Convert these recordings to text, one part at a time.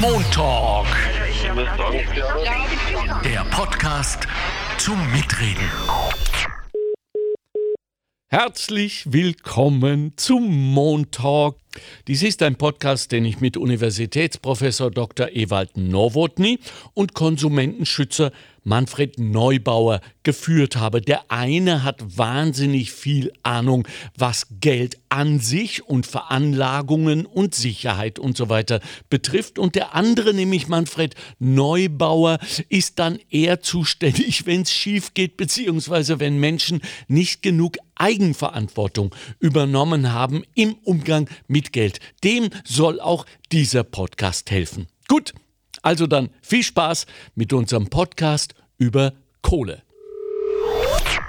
Montalk. Der Podcast zum Mitreden. Herzlich willkommen zum Montalk. Dies ist ein Podcast, den ich mit Universitätsprofessor Dr. Ewald Nowotny und Konsumentenschützer Manfred Neubauer geführt habe. Der eine hat wahnsinnig viel Ahnung, was Geld an sich und Veranlagungen und Sicherheit und so weiter betrifft. Und der andere, nämlich Manfred Neubauer, ist dann eher zuständig, wenn es schief geht, beziehungsweise wenn Menschen nicht genug Eigenverantwortung übernommen haben im Umgang mit Geld. Dem soll auch dieser Podcast helfen. Gut, also dann viel Spaß mit unserem Podcast über Kohle.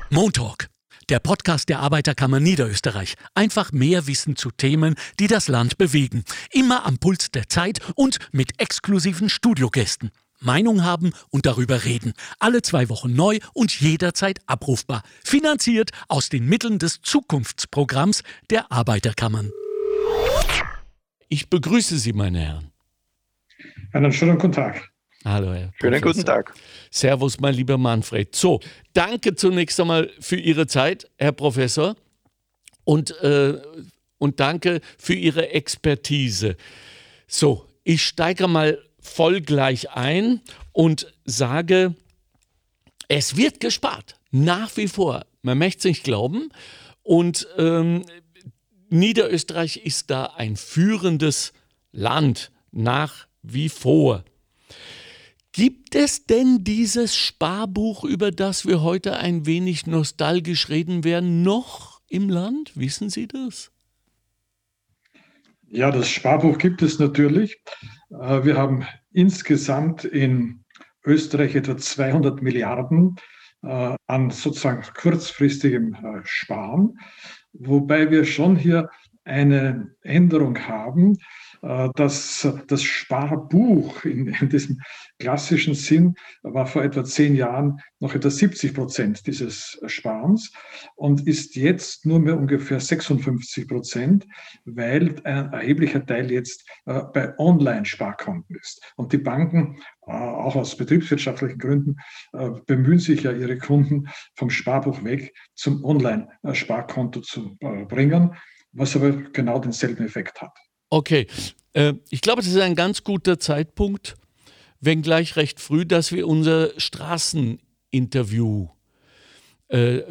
Montalk, der Podcast der Arbeiterkammer Niederösterreich. Einfach mehr Wissen zu Themen, die das Land bewegen. Immer am Puls der Zeit und mit exklusiven Studiogästen. Meinung haben und darüber reden. Alle zwei Wochen neu und jederzeit abrufbar. Finanziert aus den Mitteln des Zukunftsprogramms der Arbeiterkammern. Ich begrüße Sie, meine Herren. Einen schönen guten Tag. Hallo, Herr Schönen Professor. guten Tag. Servus, mein lieber Manfred. So, danke zunächst einmal für Ihre Zeit, Herr Professor. Und, äh, und danke für Ihre Expertise. So, ich steige mal voll gleich ein und sage, es wird gespart. Nach wie vor. Man möchte es nicht glauben. Und ähm, Niederösterreich ist da ein führendes Land nach wie vor. Gibt es denn dieses Sparbuch, über das wir heute ein wenig nostalgisch reden werden, noch im Land? Wissen Sie das? Ja, das Sparbuch gibt es natürlich. Äh, Wir haben insgesamt in Österreich etwa 200 Milliarden äh, an sozusagen kurzfristigem äh, Sparen, wobei wir schon hier eine Änderung haben, äh, dass das Sparbuch in, in diesem klassischen Sinn war vor etwa zehn Jahren noch etwa 70 Prozent dieses Sparens und ist jetzt nur mehr ungefähr 56 Prozent, weil ein erheblicher Teil jetzt äh, bei Online-Sparkonten ist. Und die Banken, äh, auch aus betriebswirtschaftlichen Gründen, bemühen sich ja, ihre Kunden vom Sparbuch weg zum Online-Sparkonto zu bringen, was aber genau denselben Effekt hat. Okay, äh, ich glaube, das ist ein ganz guter Zeitpunkt, wenngleich recht früh, dass wir unser Straßeninterview äh,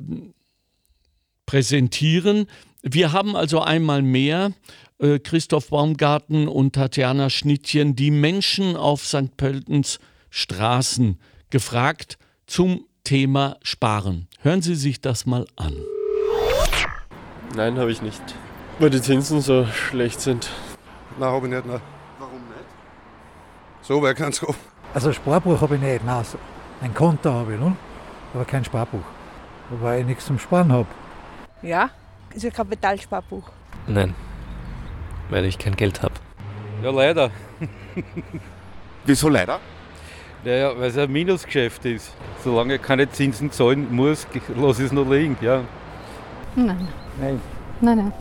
präsentieren. Wir haben also einmal mehr äh, Christoph Baumgarten und Tatjana Schnittchen, die Menschen auf St. Pöltens Straßen gefragt zum Thema Sparen. Hören Sie sich das mal an. Nein, habe ich nicht. Weil die Zinsen so schlecht sind. Nein, habe ich nicht. Nein. Warum nicht? So weit kann es gehen. Also Sparbuch habe ich nicht, nein. Ein Konto habe ich, ne? aber kein Sparbuch. Wobei ich nichts zum Sparen habe. Ja, ist ein Kapitalsparbuch. Nein, weil ich kein Geld habe. Ja, leider. Wieso leider? Naja, weil es ein Minusgeschäft ist. Solange ich keine Zinsen zahlen muss, lasse ich es noch liegen. Ja. Nein. Nein. Nein, nein.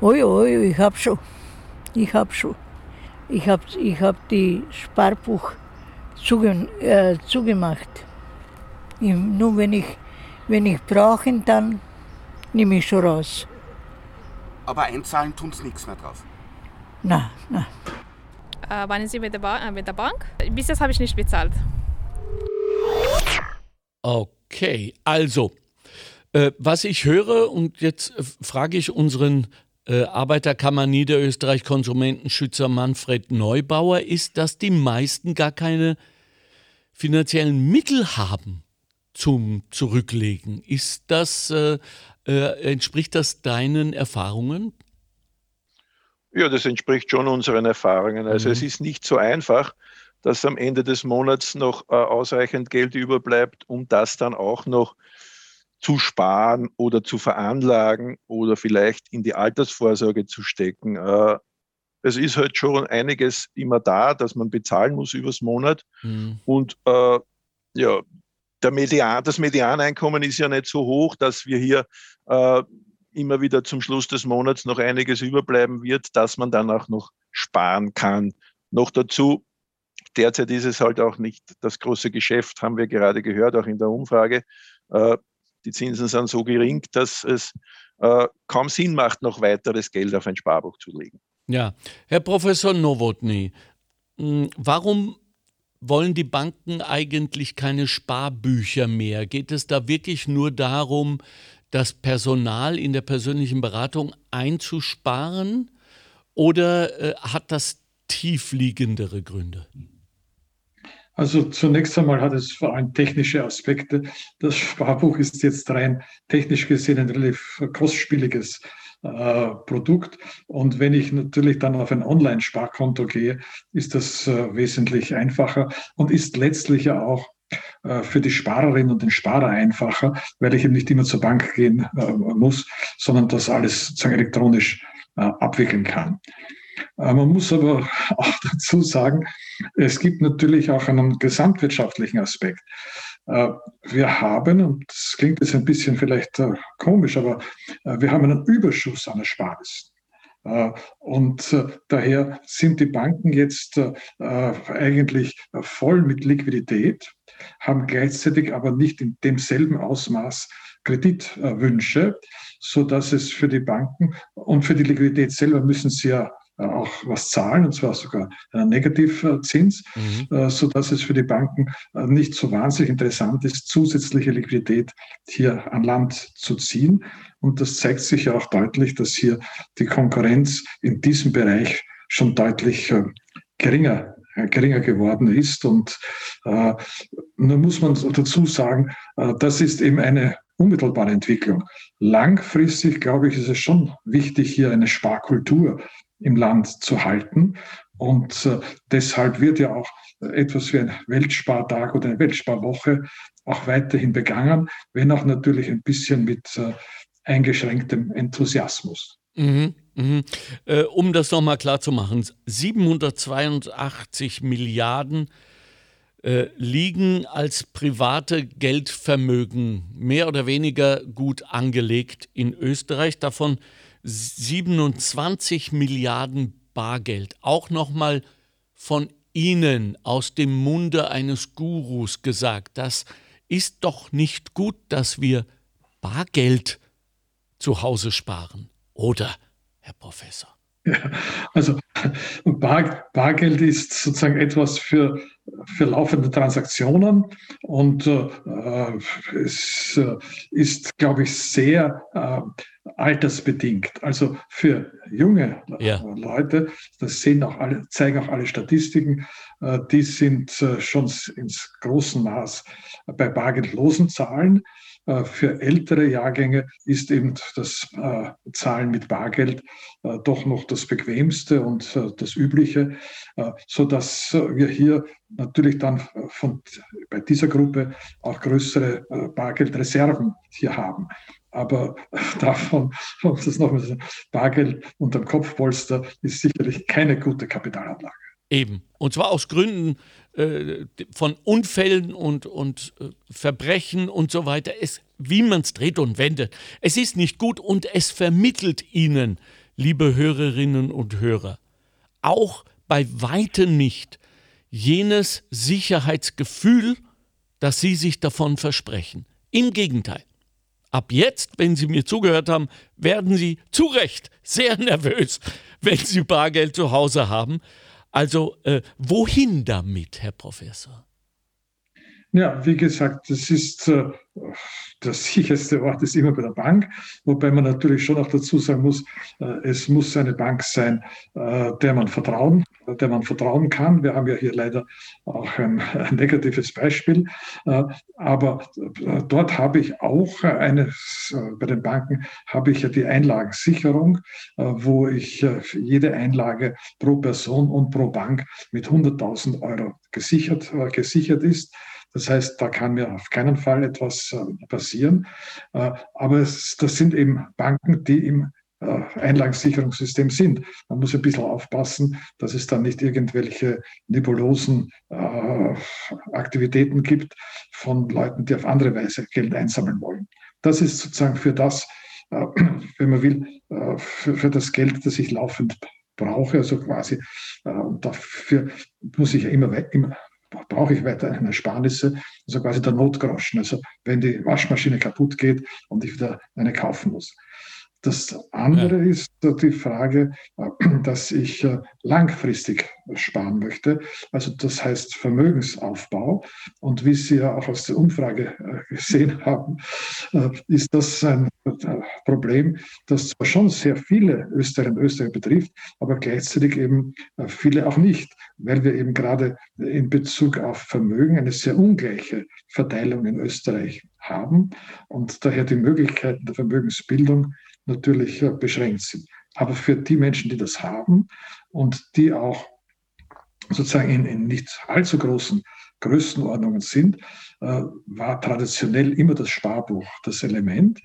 Oi, oi, ich hab schon. Ich hab schon. Ich hab, ich hab die Sparbuch zuge, äh, zugemacht. Ich, nur wenn ich, wenn ich brauche, dann nehme ich schon raus. Aber einzahlen tun sie nichts mehr drauf. Na, na. Äh, waren Sie mit der, ba äh, mit der Bank? Bis jetzt habe ich nicht bezahlt. Okay, also, äh, was ich höre, und jetzt äh, frage ich unseren äh, Arbeiterkammer Niederösterreich Konsumentenschützer Manfred Neubauer, ist, dass die meisten gar keine finanziellen Mittel haben zum Zurücklegen. Ist das, äh, äh, entspricht das deinen Erfahrungen? Ja, das entspricht schon unseren Erfahrungen. Also Mhm. es ist nicht so einfach, dass am Ende des Monats noch äh, ausreichend Geld überbleibt, um das dann auch noch zu sparen oder zu veranlagen oder vielleicht in die Altersvorsorge zu stecken. Äh, es ist halt schon einiges immer da, dass man bezahlen muss übers Monat. Hm. Und äh, ja, der Median, das Medianeinkommen ist ja nicht so hoch, dass wir hier äh, immer wieder zum Schluss des Monats noch einiges überbleiben wird, dass man dann auch noch sparen kann Noch dazu, derzeit ist es halt auch nicht das große Geschäft, haben wir gerade gehört, auch in der Umfrage. Äh, die Zinsen sind so gering, dass es äh, kaum Sinn macht, noch weiteres Geld auf ein Sparbuch zu legen. Ja, Herr Professor Nowotny, hm, warum wollen die Banken eigentlich keine Sparbücher mehr? Geht es da wirklich nur darum, das Personal in der persönlichen Beratung einzusparen oder äh, hat das tiefliegendere Gründe? Also zunächst einmal hat es vor allem technische Aspekte. Das Sparbuch ist jetzt rein technisch gesehen ein relativ kostspieliges äh, Produkt. Und wenn ich natürlich dann auf ein Online-Sparkonto gehe, ist das äh, wesentlich einfacher und ist letztlich ja auch äh, für die Sparerin und den Sparer einfacher, weil ich eben nicht immer zur Bank gehen äh, muss, sondern das alles sozusagen elektronisch äh, abwickeln kann. Man muss aber auch dazu sagen, es gibt natürlich auch einen gesamtwirtschaftlichen Aspekt. Wir haben, und das klingt jetzt ein bisschen vielleicht komisch, aber wir haben einen Überschuss an Ersparnissen. Und daher sind die Banken jetzt eigentlich voll mit Liquidität haben gleichzeitig aber nicht in demselben Ausmaß Kreditwünsche, so dass es für die Banken und für die Liquidität selber müssen sie ja äh, auch was zahlen, und zwar sogar Negativzins, mhm. Äh, so dass es für die Banken äh, nicht so wahnsinnig interessant ist, zusätzliche Liquidität hier an Land zu ziehen. Und das zeigt sich ja auch deutlich, dass hier die Konkurrenz in diesem Bereich schon deutlich geringer äh, geringer geworden ist. Und äh, nun muss man dazu sagen, äh, das ist eben eine unmittelbare Entwicklung. Langfristig, glaube ich, ist es schon wichtig, hier eine Sparkultur im Land zu halten. Und äh, deshalb wird ja auch etwas wie ein Weltspartag oder eine Weltsparwoche auch weiterhin begangen, wenn auch natürlich ein bisschen mit äh, eingeschränktem Enthusiasmus. Mhm. Mhm. Äh, um das nochmal klar zu machen, 782 Milliarden liegen als private Geldvermögen mehr oder weniger gut angelegt in Österreich, davon 27 Milliarden Bargeld. Auch nochmal von Ihnen aus dem Munde eines Gurus gesagt, das ist doch nicht gut, dass wir Bargeld zu Hause sparen, oder? Herr Professor? Ja, also Bar, Bargeld ist sozusagen etwas für, für laufende Transaktionen und äh, es äh, ist, glaube ich, sehr äh, altersbedingt. Also für junge ja. Leute, das sehen auch alle, zeigen auch alle Statistiken, äh, die sind äh, schon ins großen Maß bei bargeldlosen Zahlen. Äh, für ältere Jahrgänge ist eben das äh, Zahlen mit Bargeld äh, doch noch das bequemste und das übliche, so dass wir hier natürlich dann von, bei dieser Gruppe auch größere Bargeldreserven hier haben. Aber davon, das noch mit Bargeld unterm Kopfpolster ist sicherlich keine gute Kapitalanlage. Eben. Und zwar aus Gründen äh, von Unfällen und, und äh, Verbrechen und so weiter. Es, wie man es dreht und wendet. Es ist nicht gut und es vermittelt Ihnen, liebe Hörerinnen und Hörer, auch bei weitem nicht jenes Sicherheitsgefühl, das Sie sich davon versprechen. Im Gegenteil. Ab jetzt, wenn Sie mir zugehört haben, werden Sie zu Recht sehr nervös, wenn Sie Bargeld zu Hause haben also äh, wohin damit, Herr Professor? Ja, wie gesagt, das ist äh, der sicherste Ort ist immer bei der Bank, wobei man natürlich schon auch dazu sagen muss, äh, es muss eine Bank sein, äh, der man vertrauen, der man vertrauen kann. Wir haben ja hier leider auch ein, ein negatives Beispiel, äh, aber äh, dort habe ich auch eine, äh, bei den Banken habe ich ja die Einlagensicherung, wo ich jede Einlage pro Person und pro Bank mit 100.000 Euro gesichert, gesichert ist. Das heißt, da kann mir auf keinen Fall etwas äh, passieren. Äh, aber es, das sind eben Banken, die im äh, Einlagensicherungssystem sind. Man muss ein bisschen aufpassen, dass es dann nicht irgendwelche nebulosen Aktivitäten gibt von Leuten, die auf andere Weise Geld einsammeln wollen. Das ist sozusagen für das, wenn man will, für, für das Geld, das ich laufend brauche. Also quasi äh, dafür muss ich ja immer, immer brauche ich weiter eine Ersparnisse, also quasi der Notgroschen. Also wenn die Waschmaschine kaputt geht und ich wieder eine kaufen muss. Das andere ja. ist die Frage, äh, dass ich äh, langfristig sparen möchte. Also das heißt Vermögensaufbau. Und wie Sie ja auch aus der Umfrage äh, gesehen haben, ist das ein Problem, das zwar schon sehr viele Österreicher und Österreicher betrifft, aber gleichzeitig eben viele auch nicht, weil wir eben gerade in Bezug auf Vermögen eine sehr ungleiche Verteilung in Österreich haben und daher die Möglichkeiten der Vermögensbildung natürlich beschränkt sind. Aber für die Menschen, die das haben und die auch sozusagen in, in nicht allzu großen Größenordnungen sind, äh, war traditionell immer das Sparbuch das Element.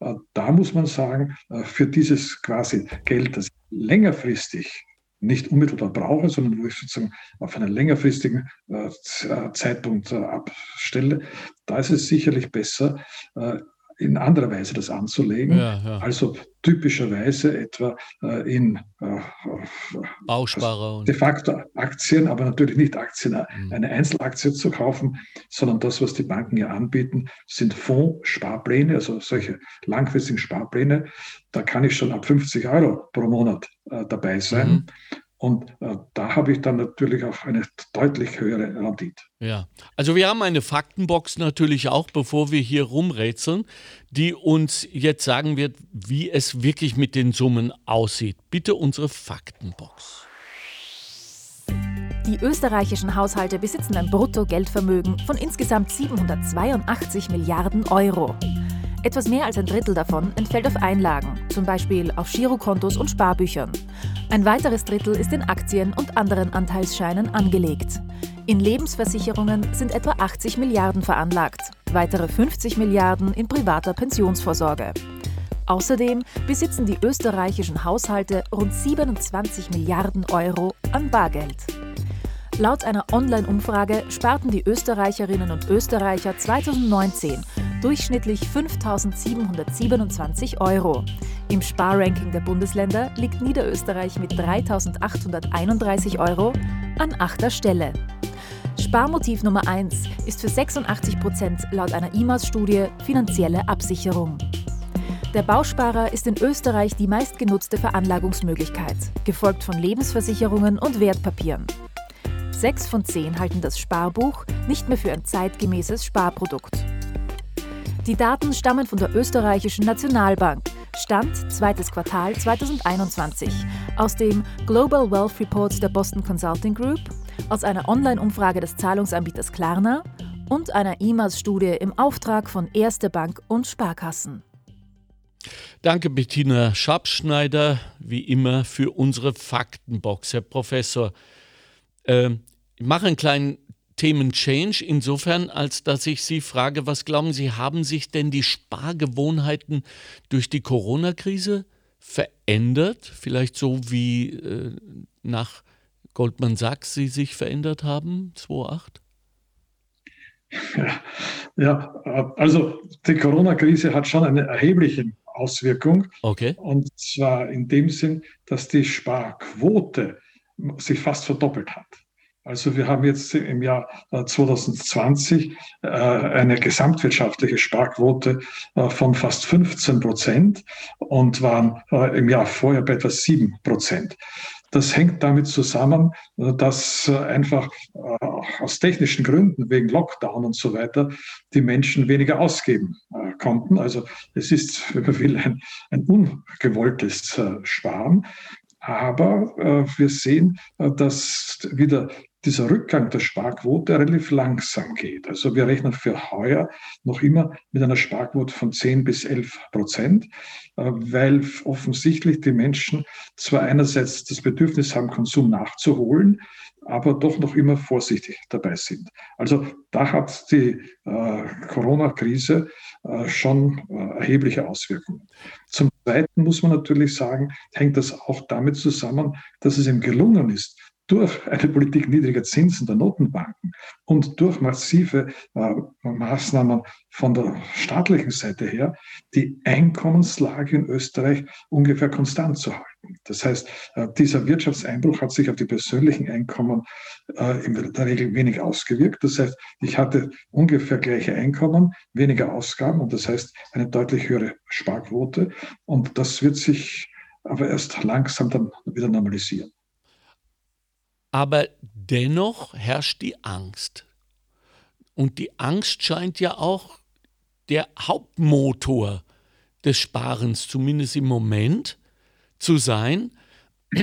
Äh, da muss man sagen, äh, für dieses quasi Geld, das längerfristig nicht unmittelbar brauche, sondern wo ich sozusagen auf einen längerfristigen äh, Zeitpunkt äh, abstelle, da ist es sicherlich besser, äh, in anderer Weise das anzulegen. Ja, ja. Also typischerweise etwa äh, in äh, Bausparer. de facto Aktien, aber natürlich nicht Aktien, äh, mhm. eine Einzelaktie zu kaufen, sondern das, was die Banken ja anbieten, sind Fonds-Sparpläne, also solche langfristigen Sparpläne. Da kann ich schon ab 50 Euro pro Monat äh, dabei sein. Mhm. Und äh, da habe ich dann natürlich auch eine deutlich höhere Rendite. Ja, also wir haben eine Faktenbox natürlich auch, bevor wir hier rumrätseln, die uns jetzt sagen wird, wie es wirklich mit den Summen aussieht. Bitte unsere Faktenbox. Die österreichischen Haushalte besitzen ein Bruttogeldvermögen von insgesamt 782 Milliarden Euro. Etwas mehr als ein Drittel davon entfällt auf Einlagen, zum Beispiel auf Girokontos und Sparbüchern. Ein weiteres Drittel ist in Aktien und anderen Anteilsscheinen angelegt. In Lebensversicherungen sind etwa 80 Milliarden veranlagt, weitere 50 Milliarden in privater Pensionsvorsorge. Außerdem besitzen die österreichischen Haushalte rund 27 Milliarden Euro an Bargeld. Laut einer Online-Umfrage sparten die Österreicherinnen und Österreicher 2019 durchschnittlich 5.727 Euro. Im Sparranking der Bundesländer liegt Niederösterreich mit 3.831 Euro an achter Stelle. Sparmotiv Nummer 1 ist für 86 Prozent laut einer IMAS-Studie finanzielle Absicherung. Der Bausparer ist in Österreich die meistgenutzte Veranlagungsmöglichkeit, gefolgt von Lebensversicherungen und Wertpapieren. Sechs von zehn halten das Sparbuch nicht mehr für ein zeitgemäßes Sparprodukt. Die Daten stammen von der österreichischen Nationalbank. Stand zweites Quartal 2021 aus dem Global Wealth Report der Boston Consulting Group, aus einer Online-Umfrage des Zahlungsanbieters Klarna und einer IMAS-Studie im Auftrag von Erste Bank und Sparkassen. Danke, Bettina Schabschneider, wie immer für unsere Faktenbox, Herr Professor. Äh, ich mache einen kleinen Themen-Change insofern, als dass ich Sie frage, was glauben Sie, haben sich denn die Spargewohnheiten durch die Corona-Krise verändert? Vielleicht so wie äh, nach Goldman Sachs sie sich verändert haben, 2008? Ja, ja, also die Corona-Krise hat schon eine erhebliche Auswirkung. Okay. Und zwar in dem Sinn, dass die Sparquote sich fast verdoppelt hat. Also wir haben jetzt im Jahr 2020 äh, äh, eine gesamtwirtschaftliche Sparquote äh, von fast 15 Prozent und waren im Jahr vorher bei etwa 7 Prozent. Das hängt damit zusammen, dass einfach aus technischen Gründen, wegen Lockdown und so weiter, die Menschen weniger ausgeben konnten. Also es ist, wenn man will, ein, ein ungewolltes Sparen. Aber äh, wir sehen, äh, dass wieder dieser Rückgang der Sparquote relativ langsam geht. Also wir rechnen für heuer noch immer mit einer Sparquote von 10 bis 11 Prozent, äh, weil offensichtlich die Menschen zwar einerseits das Bedürfnis haben, Konsum nachzuholen, aber doch noch immer vorsichtig dabei sind. Also da hat die äh, Corona-Krise äh, schon äh, erhebliche Auswirkungen. Zum Zweiten muss man natürlich sagen, hängt das auch damit zusammen, dass es ihm gelungen ist, durch eine Politik niedriger Zinsen der Notenbanken und durch massive äh, Maßnahmen von der staatlichen Seite her die Einkommenslage in Österreich ungefähr konstant zu halten. Das heißt, äh, dieser Wirtschaftseinbruch hat sich auf die persönlichen Einkommen äh, in der Regel wenig ausgewirkt. Das heißt, ich hatte ungefähr gleiche Einkommen, weniger Ausgaben und das heißt eine deutlich höhere Sparquote. Und das wird sich aber erst langsam dann wieder normalisieren. Aber dennoch herrscht die Angst. Und die Angst scheint ja auch der Hauptmotor des Sparens, zumindest im Moment, zu sein.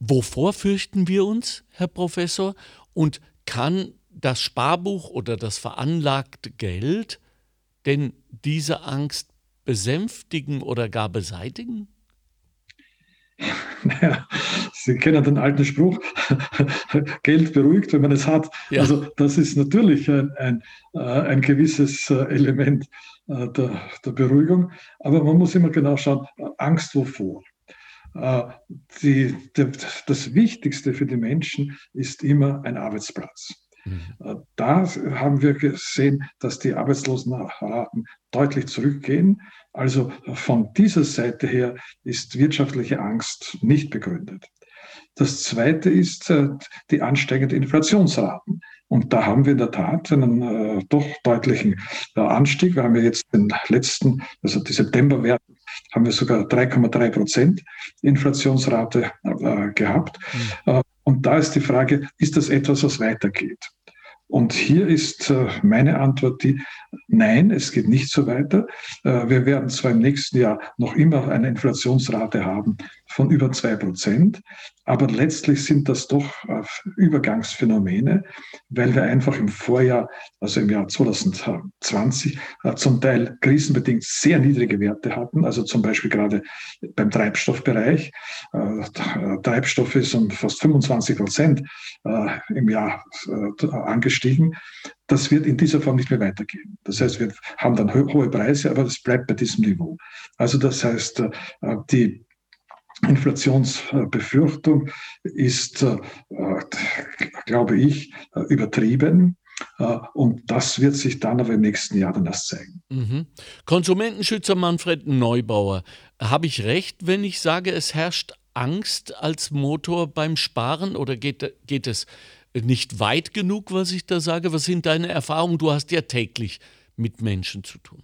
Wovor fürchten wir uns, Herr Professor? Und kann das Sparbuch oder das veranlagte Geld denn diese Angst besänftigen oder gar beseitigen? Naja, Sie kennen den alten Spruch, Geld beruhigt, wenn man es hat. Ja. Also das ist natürlich ein, ein, äh, ein gewisses äh, Element äh, der, der Beruhigung. Aber man muss immer genau schauen, Angst wovor. Die, das Wichtigste für die Menschen ist immer ein Arbeitsplatz. Mhm. Da haben wir gesehen, dass die Arbeitslosenraten deutlich zurückgehen. Also von dieser Seite her ist wirtschaftliche Angst nicht begründet. Das Zweite ist äh, die ansteigenden Inflationsraten. Und da haben wir in der Tat einen äh, doch deutlichen äh, Anstieg. Wir haben ja jetzt den letzten, also die Septemberwerte, haben wir sogar 3,3 Prozent Inflationsrate äh, gehabt. Mhm. und da ist die Frage, ist das etwas, was weitergeht? Und hier ist äh, meine Antwort die, nein, es geht nicht so weiter. Äh, wir werden zwar im nächsten Jahr noch immer eine Inflationsrate haben von über zwei Prozent, aber letztlich sind das doch äh, Übergangsphänomene, weil wir einfach im Vorjahr, also im Jahr 2020, zum Teil krisenbedingt sehr niedrige Werte hatten, also zum Beispiel gerade beim Treibstoffbereich. Treibstoff ist um fast 25 Prozent im Jahr angestiegen gestiegen. Das wird in dieser Form nicht mehr weitergehen. Das heißt, wir haben dann hohe Preise, aber es bleibt bei diesem Niveau. Also das heißt, äh, die Inflationsbefürchtung ist, äh, glaube ich, übertrieben. Äh, und das wird sich dann aber im nächsten Jahr dann erst zeigen. Mhm. Konsumentenschützer Manfred Neubauer, habe ich recht, wenn ich sage, es herrscht Angst als Motor beim Sparen oder geht, geht es nicht weit genug, was ich da sage? Was sind deine Erfahrungen? Du hast ja täglich mit Menschen zu tun.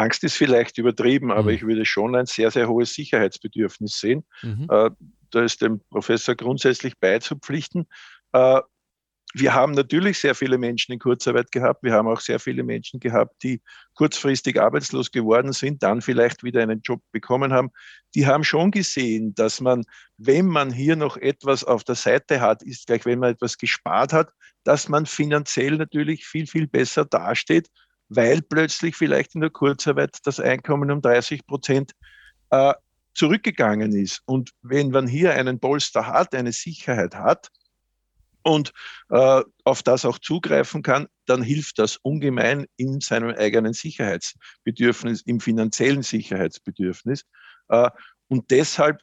Angst ist vielleicht übertrieben, aber mhm. ich würde schon ein sehr, sehr hohes Sicherheitsbedürfnis sehen. Mhm. Äh, da ist dem Professor grundsätzlich beizupflichten. Äh, wir haben natürlich sehr viele Menschen in Kurzarbeit gehabt. Wir haben auch sehr viele Menschen gehabt, die kurzfristig arbeitslos geworden sind, dann vielleicht wieder einen Job bekommen haben. Die haben schon gesehen, dass man, wenn man hier noch etwas auf der Seite hat, ist gleich, wenn man etwas gespart hat, dass man finanziell natürlich viel, viel besser dasteht, weil plötzlich vielleicht in der Kurzarbeit das Einkommen um 30 Prozent äh, zurückgegangen ist. Und wenn man hier einen Polster hat, eine Sicherheit hat, und äh, auf das auch zugreifen kann, dann hilft das ungemein in seinem eigenen Sicherheitsbedürfnis, im finanziellen Sicherheitsbedürfnis. Äh, und deshalb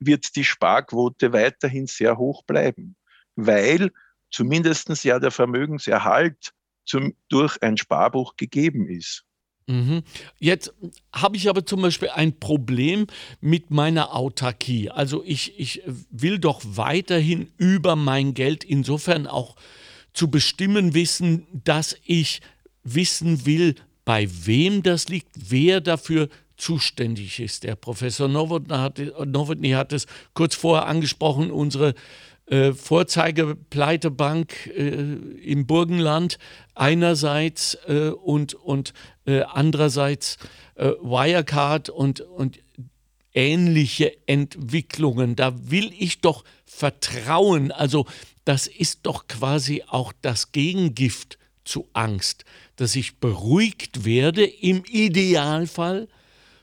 wird die Sparquote weiterhin sehr hoch bleiben, weil zumindest ja der Vermögenserhalt zum, durch ein Sparbuch gegeben ist. Mhm. Jetzt habe ich aber zum Beispiel ein Problem mit meiner Autarkie. Also ich, ich will doch weiterhin über mein Geld insofern auch zu bestimmen wissen, dass ich wissen will, bei wem das liegt, wer dafür zuständig ist. Der Professor Nowotny hat, Nowotny hat es kurz vorher angesprochen, unsere äh, Vorzeigepleitebank äh, im Burgenland einerseits äh, und, und äh, andererseits äh, Wirecard und, und ähnliche Entwicklungen. Da will ich doch vertrauen. Also das ist doch quasi auch das Gegengift zu Angst, dass ich beruhigt werde im Idealfall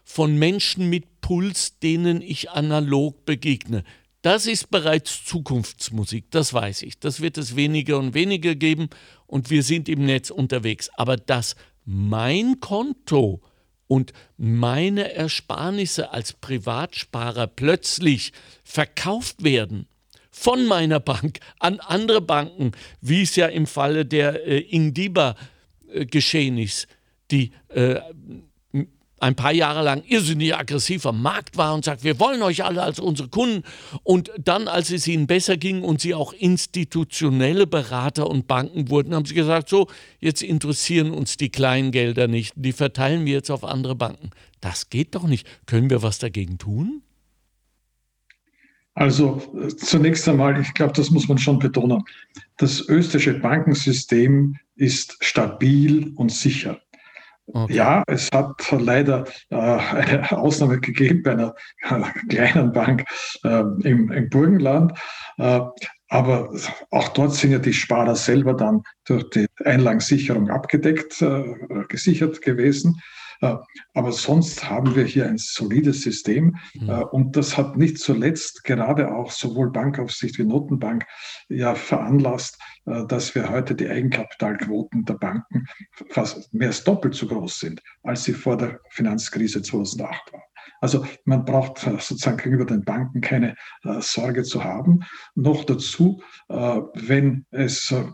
von Menschen mit Puls, denen ich analog begegne. Das ist bereits Zukunftsmusik, das weiß ich. Das wird es weniger und weniger geben und wir sind im Netz unterwegs. Aber dass mein Konto und meine Ersparnisse als Privatsparer plötzlich verkauft werden von meiner Bank an andere Banken, wie es ja im Falle der äh, Ingdiba äh, geschehen ist, die äh, ein paar Jahre lang irrsinnig aggressiv am Markt war und sagt, wir wollen euch alle als unsere Kunden. Und dann, als es ihnen besser ging und sie auch institutionelle Berater und Banken wurden, haben sie gesagt, so, jetzt interessieren uns die Kleingelder nicht, die verteilen wir jetzt auf andere Banken. Das geht doch nicht. Können wir was dagegen tun? Also zunächst einmal, ich glaube, das muss man schon betonen. Das österreichische Bankensystem ist stabil und sicher. Okay. Ja, es hat leider äh, eine Ausnahme gegeben bei einer äh, kleinen Bank äh, im, im, Burgenland. Äh, aber auch dort sind ja die Sparer selber dann durch die Einlagensicherung abgedeckt, äh, gesichert gewesen. Aber sonst haben wir hier ein solides System mhm. und das hat nicht zuletzt gerade auch sowohl Bankaufsicht wie Notenbank ja veranlasst, dass wir heute die Eigenkapitalquoten der Banken fast mehr als doppelt so groß sind, als sie vor der Finanzkrise 2008 waren. Also man braucht sozusagen gegenüber den Banken keine äh, Sorge zu haben. Noch dazu, äh, wenn es äh,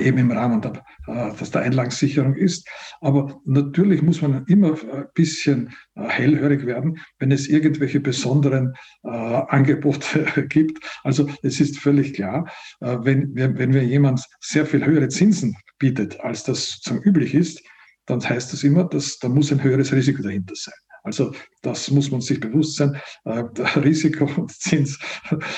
eben im Rahmen der, äh, dass der Einlagensicherung ist. Aber natürlich muss man immer ein bisschen äh, hellhörig werden, wenn es irgendwelche besonderen äh, Angebote gibt. Also es ist völlig klar, äh, wenn, wenn mir jemand sehr viel höhere Zinsen bietet, als das sozusagen üblich ist, dann heißt das immer, dass da muss ein höheres Risiko dahinter sein. Also das muss man sich bewusst sein. Äh, Risiko und Zins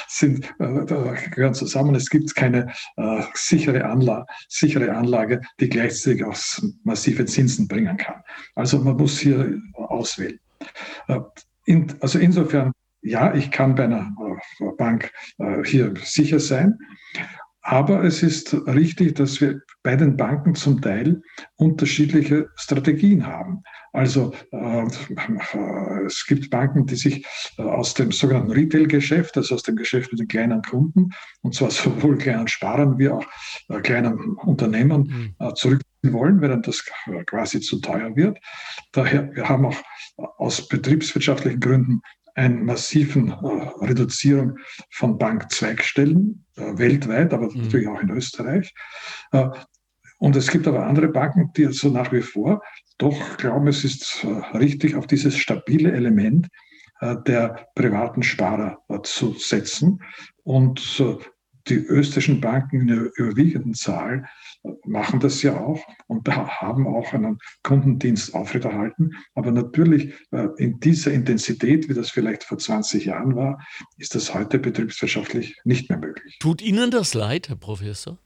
sind, äh, gehören zusammen. Es gibt keine äh, sichere, Anlage, sichere Anlage, die gleichzeitig auch massive Zinsen bringen kann. Also man muss hier auswählen. Äh, in, also insofern, ja, ich kann bei einer Bank hier sicher sein. Aber es ist richtig, dass wir bei den Banken zum Teil unterschiedliche Strategien haben. Also äh, es gibt Banken, die sich äh, aus dem sogenannten Retail-Geschäft, also aus dem Geschäft mit den kleinen Kunden, und zwar sowohl kleinen Sparern wie auch äh, kleinen Unternehmen mhm. äh, zurückziehen wollen, während das quasi zu teuer wird. Daher, wir haben auch aus betriebswirtschaftlichen Gründen eine massiven äh, Reduzierung von Bankzweigstellen äh, weltweit, aber mhm. natürlich auch in Österreich. Äh, und es gibt aber andere Banken, die so nach wie vor doch glauben, es ist äh, richtig, auf dieses stabile Element äh, der privaten Sparer äh, zu setzen. Und die österreichischen Banken in der überwiegenden Zahl machen das ja auch und haben auch einen Kundendienst aufrechterhalten. Aber natürlich in dieser Intensität, wie das vielleicht vor 20 Jahren war, ist das heute betriebswirtschaftlich nicht mehr möglich. Tut Ihnen das leid, Herr Professor?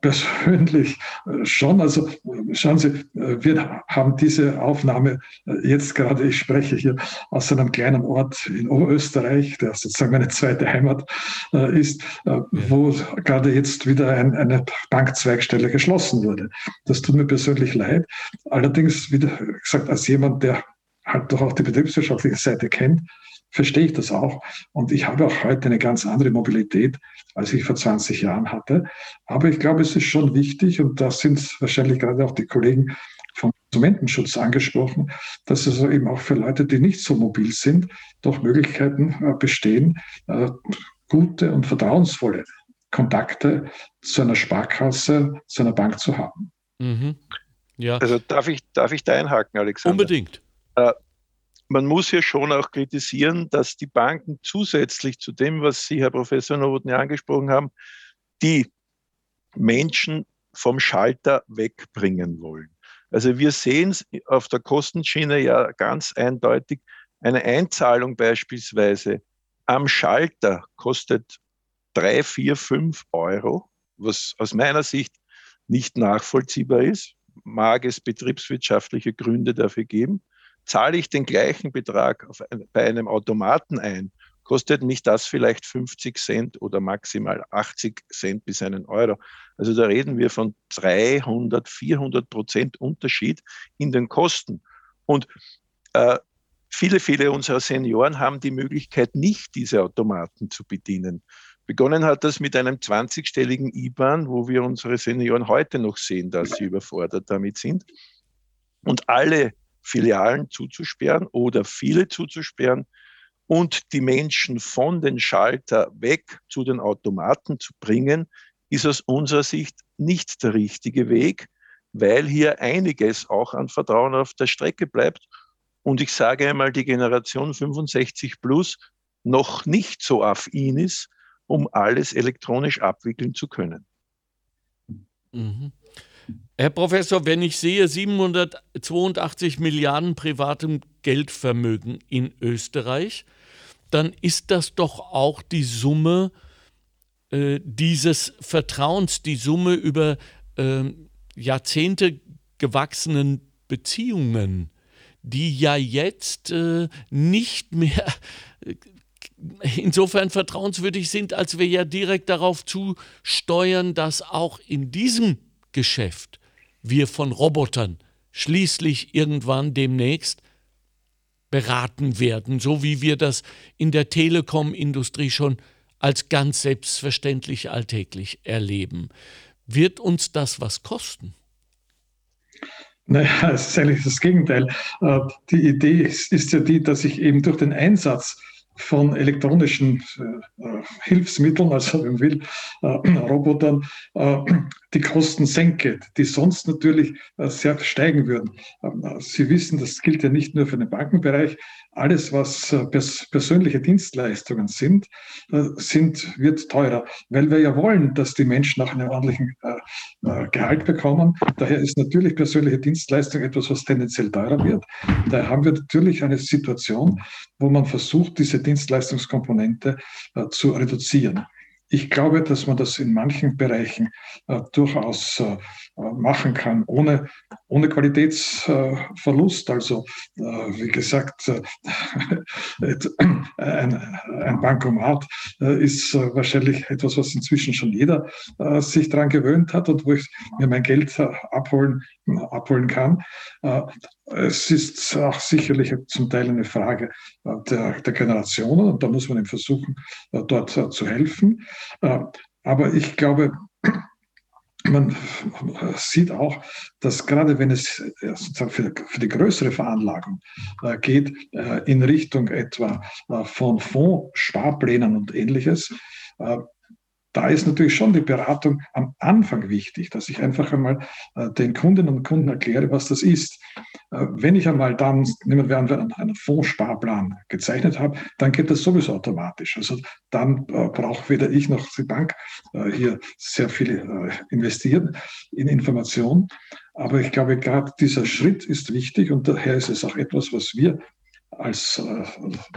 Äh, persönlich äh, schon. Also schauen Sie, äh, wir haben diese Aufnahme jetzt gerade, ich spreche hier aus einem kleinen Ort in Oberösterreich, der sozusagen meine zweite Heimat ist, wo gerade jetzt wieder ein, eine Bankzweigstelle geschlossen wurde. Das tut mir persönlich leid. Allerdings, wie gesagt, als jemand, der halt doch auch die betriebswirtschaftliche Seite kennt, verstehe ich das auch. Und ich habe auch heute eine ganz andere Mobilität, als ich vor 20 Jahren hatte. Aber ich glaube, es ist schon wichtig, und da sind wahrscheinlich gerade auch die Kollegen vom Konsumentenschutz angesprochen, dass es also eben auch für Leute, die nicht so mobil sind, doch Möglichkeiten äh, bestehen, äh, gute und vertrauensvolle Kontakte zu einer Sparkasse, zu einer Bank zu haben. Mhm. Ja. Also darf ich, darf ich da einhaken, Alexander? Unbedingt. Man muss hier schon auch kritisieren, dass die Banken zusätzlich zu dem, was Sie, Herr Professor Nowotny, angesprochen haben, die Menschen vom Schalter wegbringen wollen. Also wir sehen es auf der Kostenschiene ja ganz eindeutig. Eine Einzahlung beispielsweise am Schalter kostet drei, vier, fünf Euro, was aus meiner Sicht nicht nachvollziehbar ist. Mag es betriebswirtschaftliche Gründe dafür geben zahle ich den gleichen Betrag ein, bei einem Automaten ein, kostet mich das vielleicht 50 Cent oder maximal 80 Cent bis einen Euro. Also da reden wir von 300, 400 Prozent Unterschied in den Kosten. Und äh, viele, viele unserer Senioren haben die Möglichkeit, nicht diese Automaten zu bedienen. Begonnen hat das mit einem 20-stelligen IBAN, wo wir unsere Senioren heute noch sehen, dass sie überfordert damit sind. Und alle Filialen zuzusperren oder viele zuzusperren und die Menschen von den Schalter weg zu den Automaten zu bringen, ist aus unserer Sicht nicht der richtige Weg. weil hier einiges auch an Vertrauen auf der Strecke bleibt. Und ich sage einmal, die Generation 65 plus noch nicht so affin ist, um alles elektronisch abwickeln zu können. Mhm. Herr Professor, wenn ich sehe 782 Milliarden privatem Geldvermögen in Österreich, dann ist das doch auch die Summe äh, dieses Vertrauens, die Summe über äh, Jahrzehnte gewachsenen Beziehungen, die ja jetzt äh, nicht mehr äh, insofern vertrauenswürdig sind, als wir ja direkt darauf zusteuern, dass auch in diesem Geschäft wir von Robotern schließlich irgendwann demnächst beraten werden, so wie wir das in der Telekom-Industrie schon als ganz selbstverständlich alltäglich erleben. Wird uns das was kosten? Naja, es ist eigentlich das Gegenteil. Äh, die Idee ist, ja die, dass ich eben durch den Einsatz von elektronischen äh, Hilfsmitteln, also wenn man will, äh, Robotern, die Kosten senke, die sonst natürlich äh, sehr steigen würden. Ähm, Sie wissen, das gilt ja nicht nur für den Bankenbereich. Alles, was äh, pers persönliche Dienstleistungen sind, sind, wird teurer, weil wir ja wollen, dass die Menschen auch einen ordentlichen Gehalt bekommen. Daher ist natürlich persönliche Dienstleistung etwas, was tendenziell teurer wird. Daher haben wir natürlich eine Situation, wo man versucht, diese Dienstleistungskomponente äh, zu reduzieren. Ich glaube, dass man das in manchen Bereichen äh, durchaus äh, machen kann, ohne, ohne Qualitätsverlust. also, äh, wie gesagt, äh, ein, ein, Bankomat äh, ist wahrscheinlich etwas, was inzwischen schon jeder sich daran gewöhnt hat und wo ich mir mein Geld abholen, abholen kann. Es ist auch sicherlich zum Teil eine Frage der, der Generationen und da muss man eben versuchen, dort zu helfen. Aber ich glaube, man sieht auch, dass gerade wenn es sozusagen für, die größere Veranlagung äh, geht, äh, in Richtung etwa äh, von Fonds, Sparplänen und ähnliches, da ist natürlich schon die Beratung am Anfang wichtig, dass ich einfach einmal äh, den Kundinnen und Kunden erkläre, was das ist. Äh, wenn ich einmal dann, nehmen wir an, einen Fondssparplan gezeichnet habe, dann geht das sowieso automatisch. Also dann äh, braucht weder ich noch die Bank hier sehr viel investieren in Information. Aber ich glaube, gerade dieser Schritt ist wichtig und daher ist es auch etwas, was wir als äh,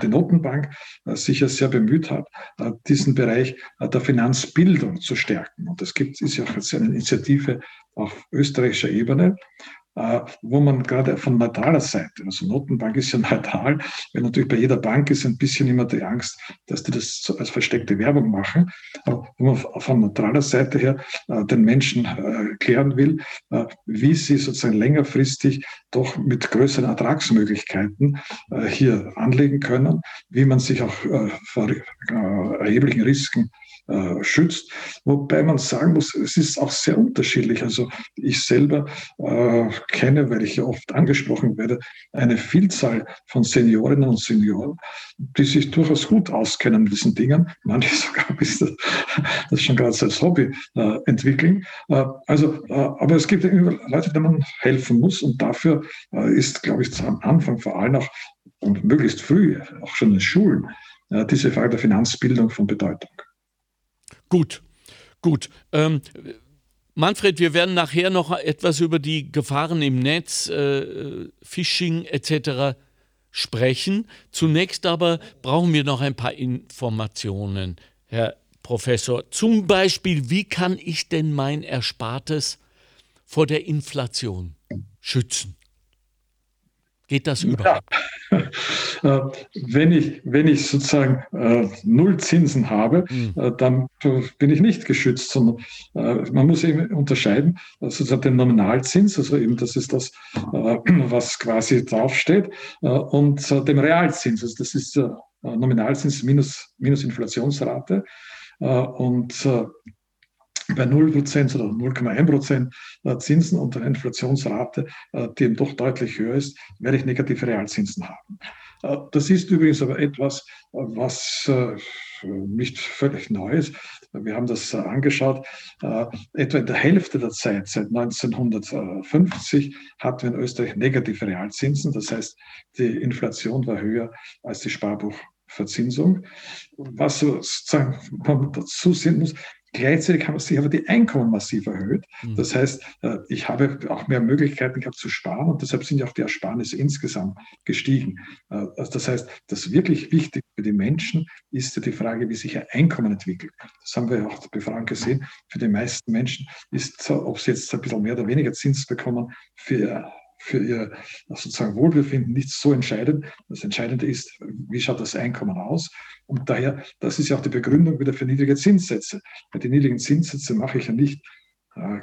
die Notenbank äh, sicher sehr bemüht hat, äh, diesen Bereich der Finanzbildung zu stärken. Und es gibt, ist ja auch jetzt eine Initiative auf österreichischer Ebene, äh, wo man gerade von neutraler Seite, also Notenbank ist ja neutral, weil natürlich bei jeder Bank ist ein bisschen immer die Angst, dass die das als versteckte Werbung machen, aber wo man von neutraler Seite her äh, den Menschen äh, will, wie sie sozusagen längerfristig doch mit größeren Ertragsmöglichkeiten hier anlegen können, wie man sich auch vor erheblichen Risiken äh, schützt. Wobei man sagen muss, es ist auch sehr unterschiedlich. Also ich selber äh, kenne, weil ich oft angesprochen werde, eine Vielzahl von Seniorinnen und Senioren, die sich durchaus gut auskennen mit diesen Dingen. Manche sogar bis das, das schon gerade als Hobby äh, entwickeln. Äh, also, äh, aber es gibt Leute, denen man helfen muss und dafür äh, ist, glaube ich, am Anfang vor allem auch und möglichst früh, auch schon in Schulen, diese Frage der Finanzbildung von Bedeutung. Gut, gut. Ähm, Manfred, wir werden nachher noch etwas über die Gefahren im Netz, äh, Phishing etc. sprechen. Zunächst aber brauchen wir noch ein paar Informationen, Herr Professor. Zum Beispiel, wie kann ich denn mein Erspartes vor der Inflation schützen? Geht das überhaupt? Ja. Äh, wenn, ich, wenn ich sozusagen äh, null Zinsen habe, mhm. äh, dann bin ich nicht geschützt, sondern äh, man muss eben unterscheiden, äh, sozusagen den Nominalzins, also eben das ist das, äh, was quasi draufsteht, und dem Realzins, also das ist Nominalzins minus, minus Inflationsrate. und bei 0% oder 0,1% äh, Zinsen und der Inflationsrate, äh, die eben doch deutlich höher ist, werde ich negative Realzinsen haben. Äh, das ist übrigens aber etwas, was nicht völlig Neues. Wir haben das angeschaut. Etwa in der Hälfte der Zeit, seit 1950, hatten wir in Österreich negative Realzinsen. Das heißt, die Inflation war höher als die Sparbuchverzinsung. Was sozusagen man dazu sehen muss, Gleichzeitig haben sich aber die Einkommen massiv erhöht. Mhm. Das heißt, äh, ich habe auch mehr Möglichkeiten gehabt zu sparen und deshalb sind ja auch die Ersparnisse insgesamt gestiegen. Äh, also das heißt, das wirklich Wichtige für die Menschen ist ja die Frage, wie sich ihr Einkommen entwickelt. Das haben wir ja auch bei Befragung gesehen. Für die meisten Menschen ist, ob sie jetzt ein bisschen mehr oder weniger Zins bekommen, für für ihr sozusagen Wohlbefinden nicht so entscheidend. Das Entscheidende ist, wie schaut das Einkommen aus? Und daher, das ist ja auch die Begründung wieder für niedrige Zinssätze. Den niedrigen Zinssätze mache ich ja nicht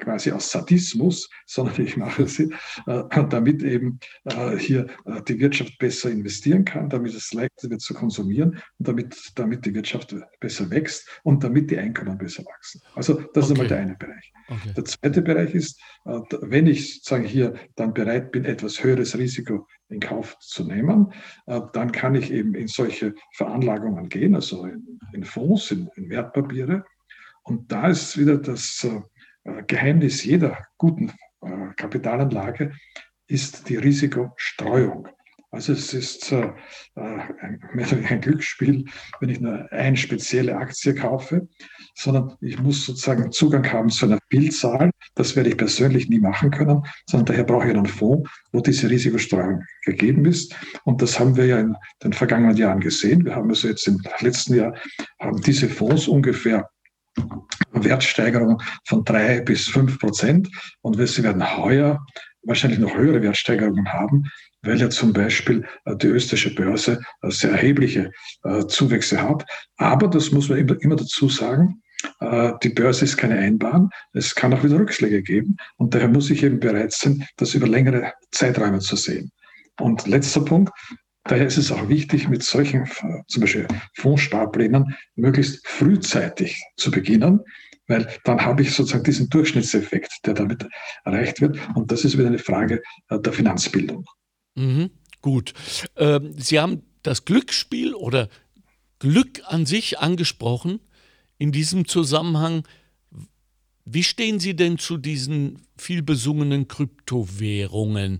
quasi aus Sadismus, sondern ich mache sie, äh, damit eben äh, hier die Wirtschaft besser investieren kann, damit es leichter wird zu konsumieren und damit, damit die Wirtschaft besser wächst und damit die Einkommen besser wachsen. Also das okay. ist einmal der eine Bereich. Okay. Der zweite Bereich ist, wenn ich sozusagen hier dann bereit bin, etwas höheres Risiko in Kauf zu nehmen, dann kann ich eben in solche Veranlagungen gehen, also in, in Fonds, in, in Wertpapiere. Und da ist wieder das äh, Geheimnis jeder guten äh, Kapitalanlage ist die Risikostreuung. Also es ist äh, ein, ein Glücksspiel, wenn ich nur eine spezielle Aktie kaufe, sondern ich muss sozusagen Zugang haben zu einer Vielzahl. Das werde ich persönlich nie machen können, sondern daher brauche ich einen Fonds, wo diese Risikostreuung gegeben ist. Und das haben wir ja in den vergangenen Jahren gesehen. Wir haben also jetzt im letzten Jahr haben diese Fonds ungefähr Wertsteigerung von drei bis fünf Prozent. Und wir werden heuer wahrscheinlich noch höhere Wertsteigerungen haben, weil ja zum Beispiel äh, die österreichische Börse äh, sehr erhebliche äh, Zuwächse hat. Aber das muss man immer dazu sagen, die Börse ist keine Einbahn. Es kann auch wieder Rückschläge geben. Und daher muss ich eben bereit sein, das über längere Zeiträume zu sehen. Und letzter Punkt, Daher ist es auch wichtig, mit solchen zum Beispiel Fondssparplänen möglichst frühzeitig zu beginnen, weil dann habe ich sozusagen diesen Durchschnittseffekt, der damit erreicht wird. Und das ist wieder eine Frage äh, der Finanzbildung. Mhm, gut. Ähm, Sie haben das Glücksspiel oder Glück an sich angesprochen. In diesem Zusammenhang, wie stehen Sie denn zu diesen vielbesungenen Kryptowährungen?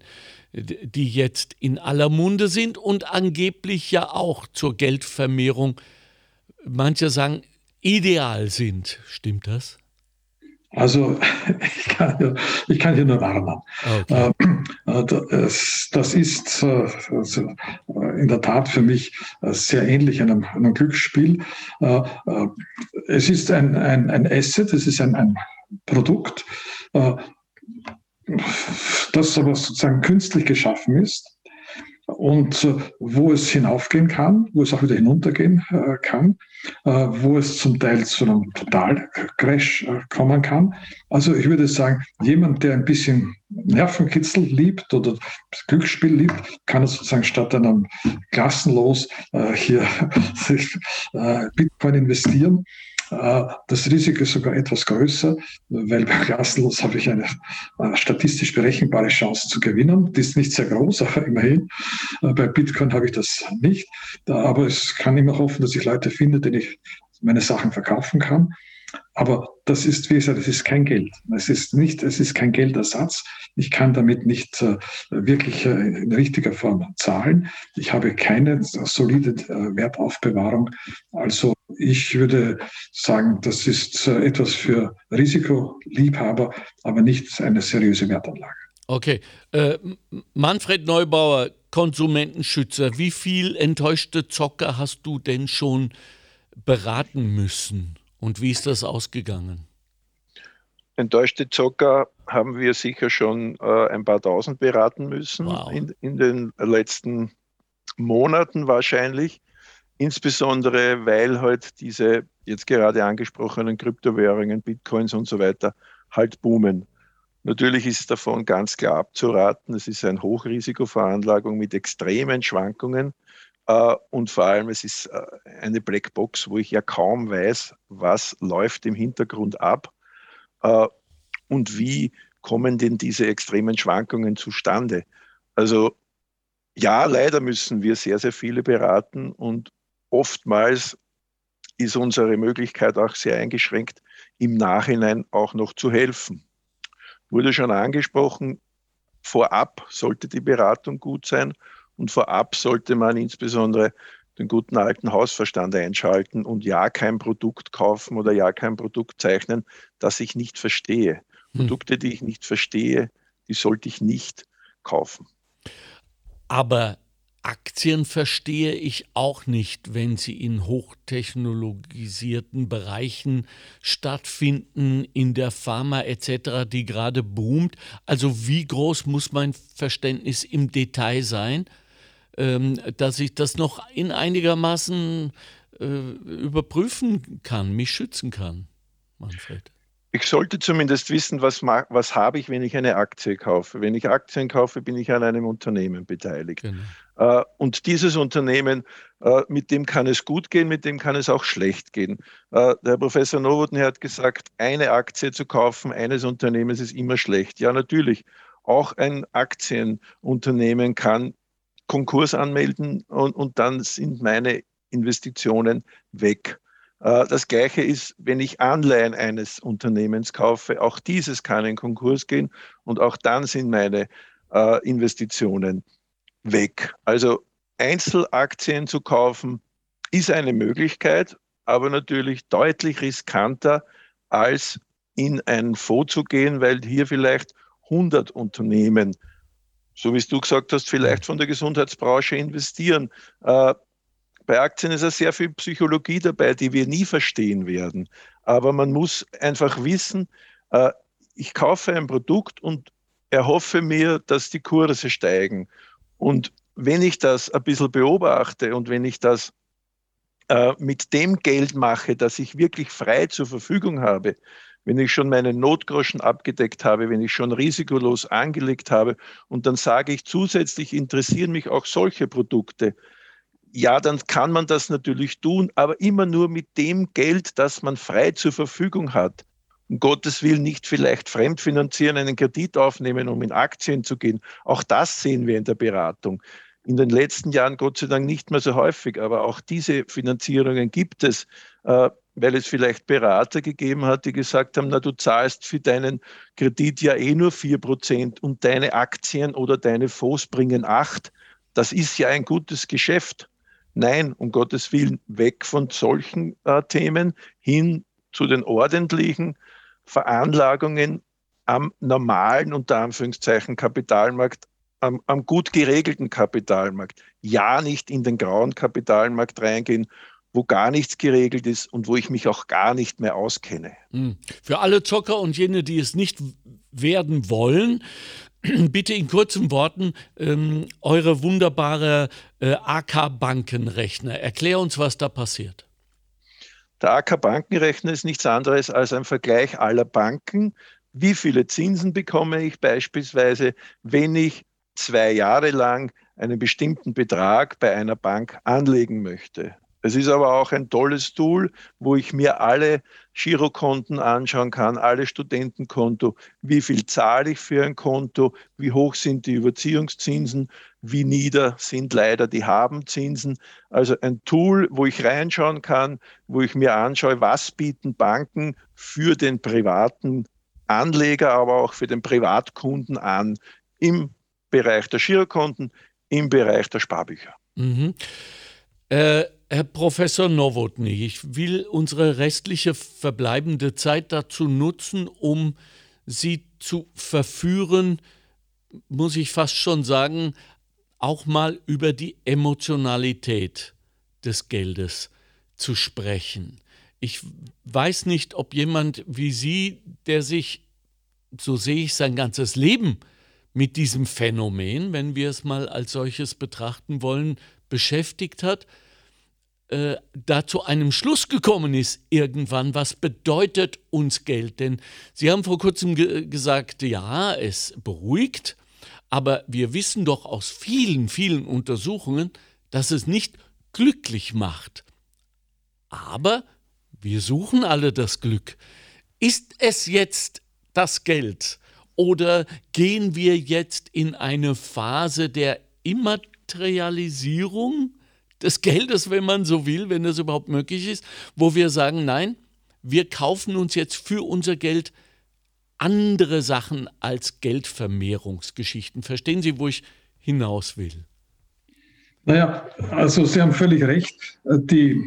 Die jetzt in aller Munde sind und angeblich ja auch zur Geldvermehrung, manche sagen, ideal sind. Stimmt das? Also ich kann hier, ich kann hier nur warnen. Okay. Äh, das ist äh, in der Tat für mich äh, sehr ähnlich einem, einem Glücksspiel. Es ist ein, ein, ein Asset, es ist ein, ein Produkt, das aber sozusagen künstlich geschaffen ist und äh, wo es hinaufgehen kann, wo es auch wieder hinuntergehen äh, kann, äh, wo es zum Teil zu einem Totalcrash kommen kann. Also ich würde sagen, jemand, der ein bisschen Nervenkitzel liebt oder Glücksspiel liebt, kann sozusagen statt einem klassenlos hier Bitcoin investieren das Risiko ist sogar etwas größer, weil bei Klassenlos habe ich eine äh, statistisch berechenbare Chance zu gewinnen. Die ist nicht sehr groß, aber immerhin. Äh, bei Bitcoin habe ich das nicht. Aber es kann immer hoffen, dass ich Leute finde, denen ich meine Sachen verkaufen kann. Aber das ist, wie gesagt, es ist kein Geld. Es ist nicht, es ist kein Geldersatz. Ich kann damit nicht äh, wirklich äh, in richtiger Form zahlen. Ich habe keine solide äh, Wertaufbewahrung. Also ich würde sagen, das ist äh, etwas für Risikoliebhaber, aber nicht eine seriöse Wertanlage. Okay. Äh, Manfred Neubauer, Konsumentenschützer, wie viel enttäuschte Zocker hast du denn schon beraten müssen? Und wie ist das ausgegangen? Enttäuschte Zocker haben wir sicher schon äh, ein paar tausend beraten müssen wow. in, in den letzten Monaten wahrscheinlich. Insbesondere, weil halt diese jetzt gerade angesprochenen Kryptowährungen, Bitcoins und so weiter halt boomen. Natürlich ist davon ganz klar abzuraten. Es ist eine Hochrisikoveranlagung mit extremen Schwankungen. Äh, und vor allem, es ist äh, eine Blackbox, wo ich ja kaum weiß, was läuft im Hintergrund ab äh, und wie kommen denn diese extremen Schwankungen zustande. Also ja, leider müssen wir sehr, sehr viele beraten und oftmals ist unsere Möglichkeit auch sehr eingeschränkt, im Nachhinein auch noch zu helfen. Wurde schon angesprochen, vorab sollte die Beratung gut sein und vorab sollte man insbesondere den guten alten Hausverstand einschalten und ja kein Produkt kaufen oder ja kein Produkt zeichnen, das ich nicht verstehe. Hm. Produkte, die ich nicht verstehe, die sollte ich nicht kaufen. Aber Aktien verstehe ich auch nicht, wenn sie in hochtechnologisierten Bereichen stattfinden, in der Pharma etc., die gerade boomt. Also wie groß muss mein Verständnis im Detail sein, ähm, dass ich das noch in einigermaßen äh, überprüfen kann, mich schützen kann, Manfred? ich sollte zumindest wissen, was, was habe ich, wenn ich eine Aktie kaufe. Wenn ich Aktien kaufe, bin ich an einem Unternehmen beteiligt. Genau. Äh, und dieses Unternehmen, äh, mit dem kann es gut gehen, mit dem kann es auch schlecht gehen. Äh, der Professor Nowotny hat gesagt, eine Aktie zu kaufen eines Unternehmens ist immer schlecht. Ja, natürlich. Auch ein Aktienunternehmen kann Konkurs anmelden und, und dann sind meine Investitionen weg. Äh, das Gleiche ist, wenn ich Anleihen eines Unternehmens kaufe. Auch dieses kann in Konkurs gehen und auch dann sind meine äh, Investitionen weg. Also Einzelaktien zu kaufen ist eine Möglichkeit, aber natürlich deutlich riskanter als in einen Fonds zu gehen, weil hier vielleicht 100 Unternehmen, so wie du gesagt hast, vielleicht von der Gesundheitsbranche investieren. Äh, bei Aktien ist ja sehr viel Psychologie dabei, die wir nie verstehen werden. Aber man muss einfach wissen, äh, ich kaufe ein Produkt und erhoffe mir, dass die Kurse steigen. Und wenn ich das ein bisschen beobachte und wenn ich das äh, mit dem Geld mache, das ich wirklich frei zur Verfügung habe, wenn ich schon meine Notgroschen abgedeckt habe, wenn ich schon risikolos angelegt habe und dann sage ich zusätzlich interessieren mich auch solche Produkte, ja, dann kann man das natürlich tun, aber immer nur mit dem Geld, das man frei zur Verfügung hat. Um Gottes Willen nicht vielleicht fremdfinanzieren, einen Kredit aufnehmen, um in Aktien zu gehen. Auch das sehen wir in der Beratung. In den letzten Jahren Gott sei Dank nicht mehr so häufig, aber auch diese Finanzierungen gibt es, äh, weil es vielleicht Berater gegeben hat, die gesagt haben, na du zahlst für deinen Kredit ja eh nur 4% und deine Aktien oder deine Fonds bringen 8. Das ist ja ein gutes Geschäft. Nein, um Gottes Willen, weg von solchen äh, Themen hin zu den ordentlichen Veranlagungen am normalen, unter Anführungszeichen, Kapitalmarkt, am, am gut geregelten Kapitalmarkt. Ja, nicht in den grauen Kapitalmarkt reingehen, wo gar nichts geregelt ist und wo ich mich auch gar nicht mehr auskenne. Hm. Für alle Zocker und jene, die es nicht werden wollen, bitte in kurzen Worten ähm, eure wunderbare äh, AK-Bankenrechner. Erklär uns, was da passiert. Der AK-Bankenrechner ist nichts anderes als ein Vergleich aller Banken. Wie viele Zinsen bekomme ich beispielsweise, wenn ich zwei Jahre lang einen bestimmten Betrag bei einer Bank anlegen möchte? Es ist aber auch ein tolles Tool, wo ich mir alle Girokonten anschauen kann, alle Studentenkonto, wie viel zahle ich für ein Konto, wie hoch sind die Überziehungszinsen, wie nieder sind leider die Habenzinsen. Also ein Tool, wo ich reinschauen kann, wo ich mir anschaue, was bieten Banken für den privaten Anleger, aber auch für den Privatkunden an im Bereich der Girokonten, im Bereich der Sparbücher. Mhm. Äh Herr Professor Nowotny, ich will unsere restliche verbleibende Zeit dazu nutzen, um Sie zu verführen, muss ich fast schon sagen, auch mal über die Emotionalität des Geldes zu sprechen. Ich weiß nicht, ob jemand wie Sie, der sich, so sehe ich sein ganzes Leben, mit diesem Phänomen, wenn wir es mal als solches betrachten wollen, beschäftigt hat äh, da zu einem Schluss gekommen ist irgendwann, was bedeutet uns Geld? Denn Sie haben vor kurzem ge gesagt, ja, es beruhigt, aber wir wissen doch aus vielen, vielen Untersuchungen, dass es nicht glücklich macht. Aber wir suchen alle das Glück. Ist es jetzt das Geld oder gehen wir jetzt in eine Phase der Immaterialisierung? Des Geldes, wenn man so will, wenn das überhaupt möglich ist, wo wir sagen, nein, wir kaufen uns jetzt für unser Geld andere Sachen als Geldvermehrungsgeschichten. Verstehen Sie, wo ich hinaus will? Naja, also Sie haben völlig recht. Die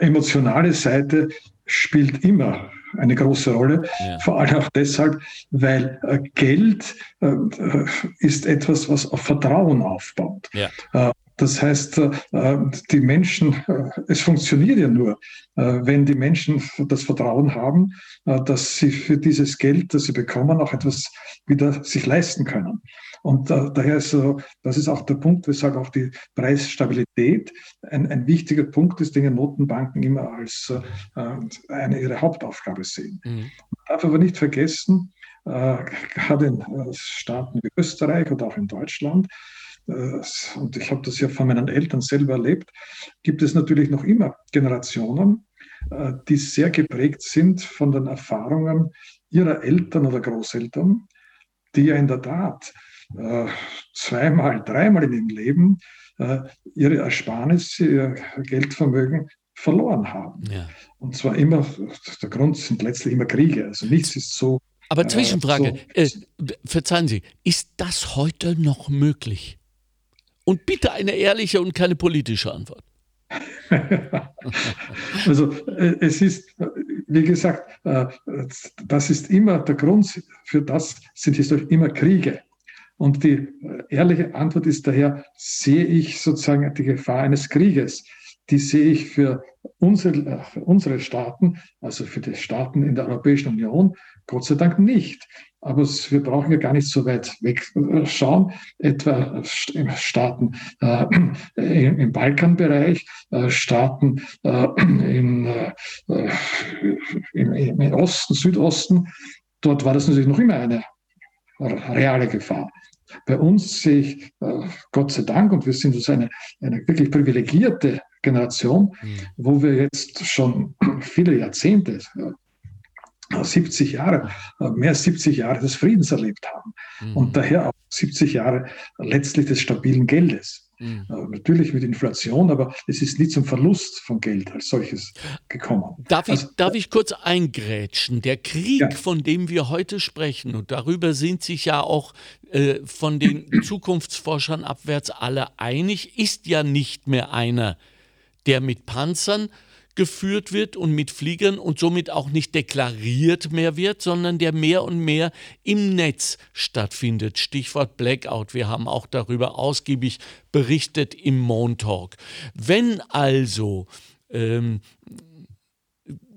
emotionale Seite spielt immer eine große Rolle. Ja. Vor allem auch deshalb, weil äh, Geld äh, ist etwas, was auf Vertrauen aufbaut. Ja. Äh, das heißt, die Menschen, es funktioniert ja nur, wenn die Menschen das Vertrauen haben, dass sie für dieses Geld, das sie bekommen, auch etwas wieder sich leisten können. Und äh, daher ist das ist auch der Punkt, weshalb auch die Preisstabilität ein, ein wichtiger Punkt ist, den Notenbanken immer als äh, eine ihre Hauptaufgabe sehen. Mhm. Man darf aber nicht vergessen, äh, gerade in äh, Staaten wie Österreich oder auch in Deutschland, äh, und ich habe das ja von meinen Eltern selber erlebt, gibt es natürlich noch immer Generationen, äh, die sehr geprägt sind von den Erfahrungen ihrer Eltern oder Großeltern, die ja in der Tat äh, zweimal, dreimal in ihrem Leben äh, ihre Ersparnisse, ihr Geldvermögen verloren haben. Ja. Und zwar immer, der Grund sind letztlich immer Kriege. Also nichts ist so. Aber äh, Zwischenfrage, äh, so, äh, verzeihen Sie, ist das heute noch möglich? Und bitte eine ehrliche und keine politische Antwort. also es ist, wie gesagt, das ist immer der Grund für das sind historisch immer Kriege. Und die äh, ehrliche Antwort ist daher, sehe ich sozusagen die Gefahr eines Krieges. Die sehe ich für unsere, äh, für unsere Staaten, also für die Staaten in der Europäischen Union, Gott sei Dank nicht. Aber wir brauchen ja gar nicht so weit weg äh, schauen, etwa Staaten äh, im Balkanbereich, äh, Staaten äh, in, im, im Osten, Südosten. Dort war das natürlich noch immer eine reale Gefahr. Bei uns sehe ich, Gott sei Dank, und wir sind so eine, eine wirklich privilegierte Generation, mhm. wo wir jetzt schon viele Jahrzehnte, 70 Jahre, mehr als 70 Jahre des Friedens erlebt haben mhm. und daher auch 70 Jahre letztlich des stabilen Geldes. Mhm. Äh, natürlich mit Inflation, aber es ist nie zum Verlust von Geld als solches gekommen. Darf ich, also, darf ich kurz eingrätschen? Der Krieg, ja. von dem wir heute sprechen, und darüber sind sich ja auch äh, von den Zukunftsforschern abwärts alle einig, ist ja nicht mehr einer, der mit Panzern geführt wird und mit Fliegern und somit auch nicht deklariert mehr wird, sondern der mehr und mehr im Netz stattfindet. Stichwort Blackout. Wir haben auch darüber ausgiebig berichtet im Montalk. Wenn also ähm,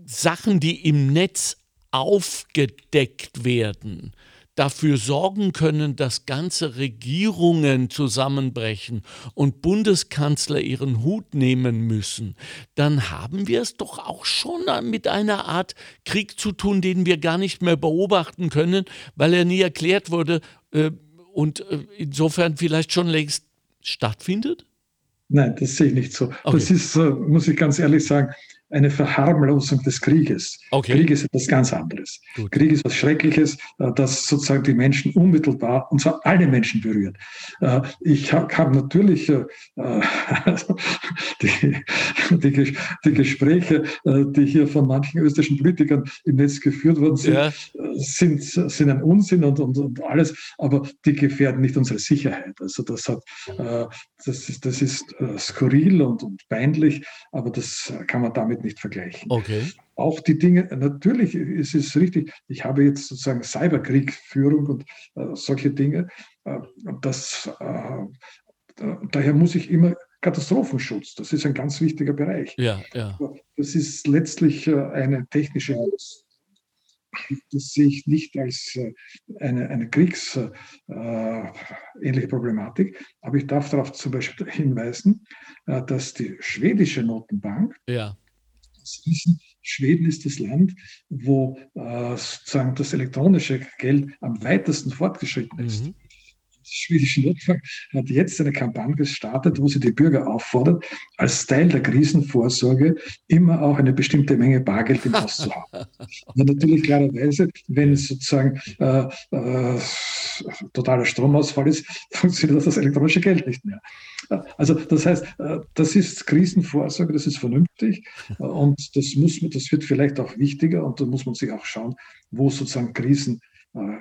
Sachen, die im Netz aufgedeckt werden, dafür sorgen können, dass ganze Regierungen zusammenbrechen und Bundeskanzler ihren Hut nehmen müssen, dann haben wir es doch auch schon mit einer Art Krieg zu tun, den wir gar nicht mehr beobachten können, weil er nie erklärt wurde äh, und äh, insofern vielleicht schon längst stattfindet? Nein, das sehe ich nicht so. Okay. Das ist, äh, muss ich ganz ehrlich sagen, eine Verharmlosung des Krieges. Okay. Krieg ist etwas ganz anderes. Gut. Krieg ist etwas Schreckliches, äh, das sozusagen die Menschen unmittelbar, und zwar alle Menschen berührt. Äh, ich habe hab natürlich äh, die, die, die, Gespräche, die hier von manchen österreichischen Politikern im Netz geführt worden sind, ja. sind, sind ein Unsinn und, und, und alles, aber die gefährden nicht unsere Sicherheit. Also das hat, das ist, das ist skurril und, und peinlich, aber das kann man damit nicht vergleichen. Okay. Auch die Dinge, natürlich ist es richtig, ich habe jetzt sozusagen Cyberkriegführung und äh, solche Dinge. Äh, das, äh, daher muss ich immer Katastrophenschutz, das ist ein ganz wichtiger Bereich. Ja, ja. Das ist letztlich äh, eine technische das sehe ich nicht als äh, eine, eine kriegsähnliche äh, Problematik. Aber ich darf darauf zum Beispiel hinweisen, dass die schwedische Notenbank ja. Sie wissen, Schweden ist das Land, wo äh, sozusagen das elektronische Geld am weitesten fortgeschritten ist. Mhm. Schwedische Notbank hat jetzt eine Kampagne gestartet, wo sie die Bürger auffordert, als Teil der Krisenvorsorge immer auch eine bestimmte Menge Bargeld im Haus zu haben. Und natürlich klarerweise, wenn es sozusagen äh, äh, totaler Stromausfall ist, funktioniert das elektronische Geld nicht mehr. Also das heißt, äh, das ist Krisenvorsorge, das ist vernünftig und das muss man, das wird vielleicht auch wichtiger und da muss man sich auch schauen, wo sozusagen Krisen äh,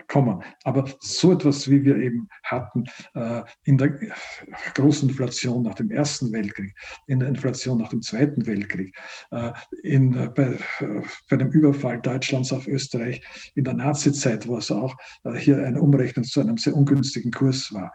kommen. Aber so etwas, wie wir eben hatten äh, in der großen Inflation nach dem Ersten Weltkrieg, in der Inflation nach dem Zweiten Weltkrieg, äh, in, bei, bei dem Überfall Deutschlands auf Österreich in der Nazizeit, wo es auch hier eine Umrechnung zu einem sehr ungünstigen Kurs war.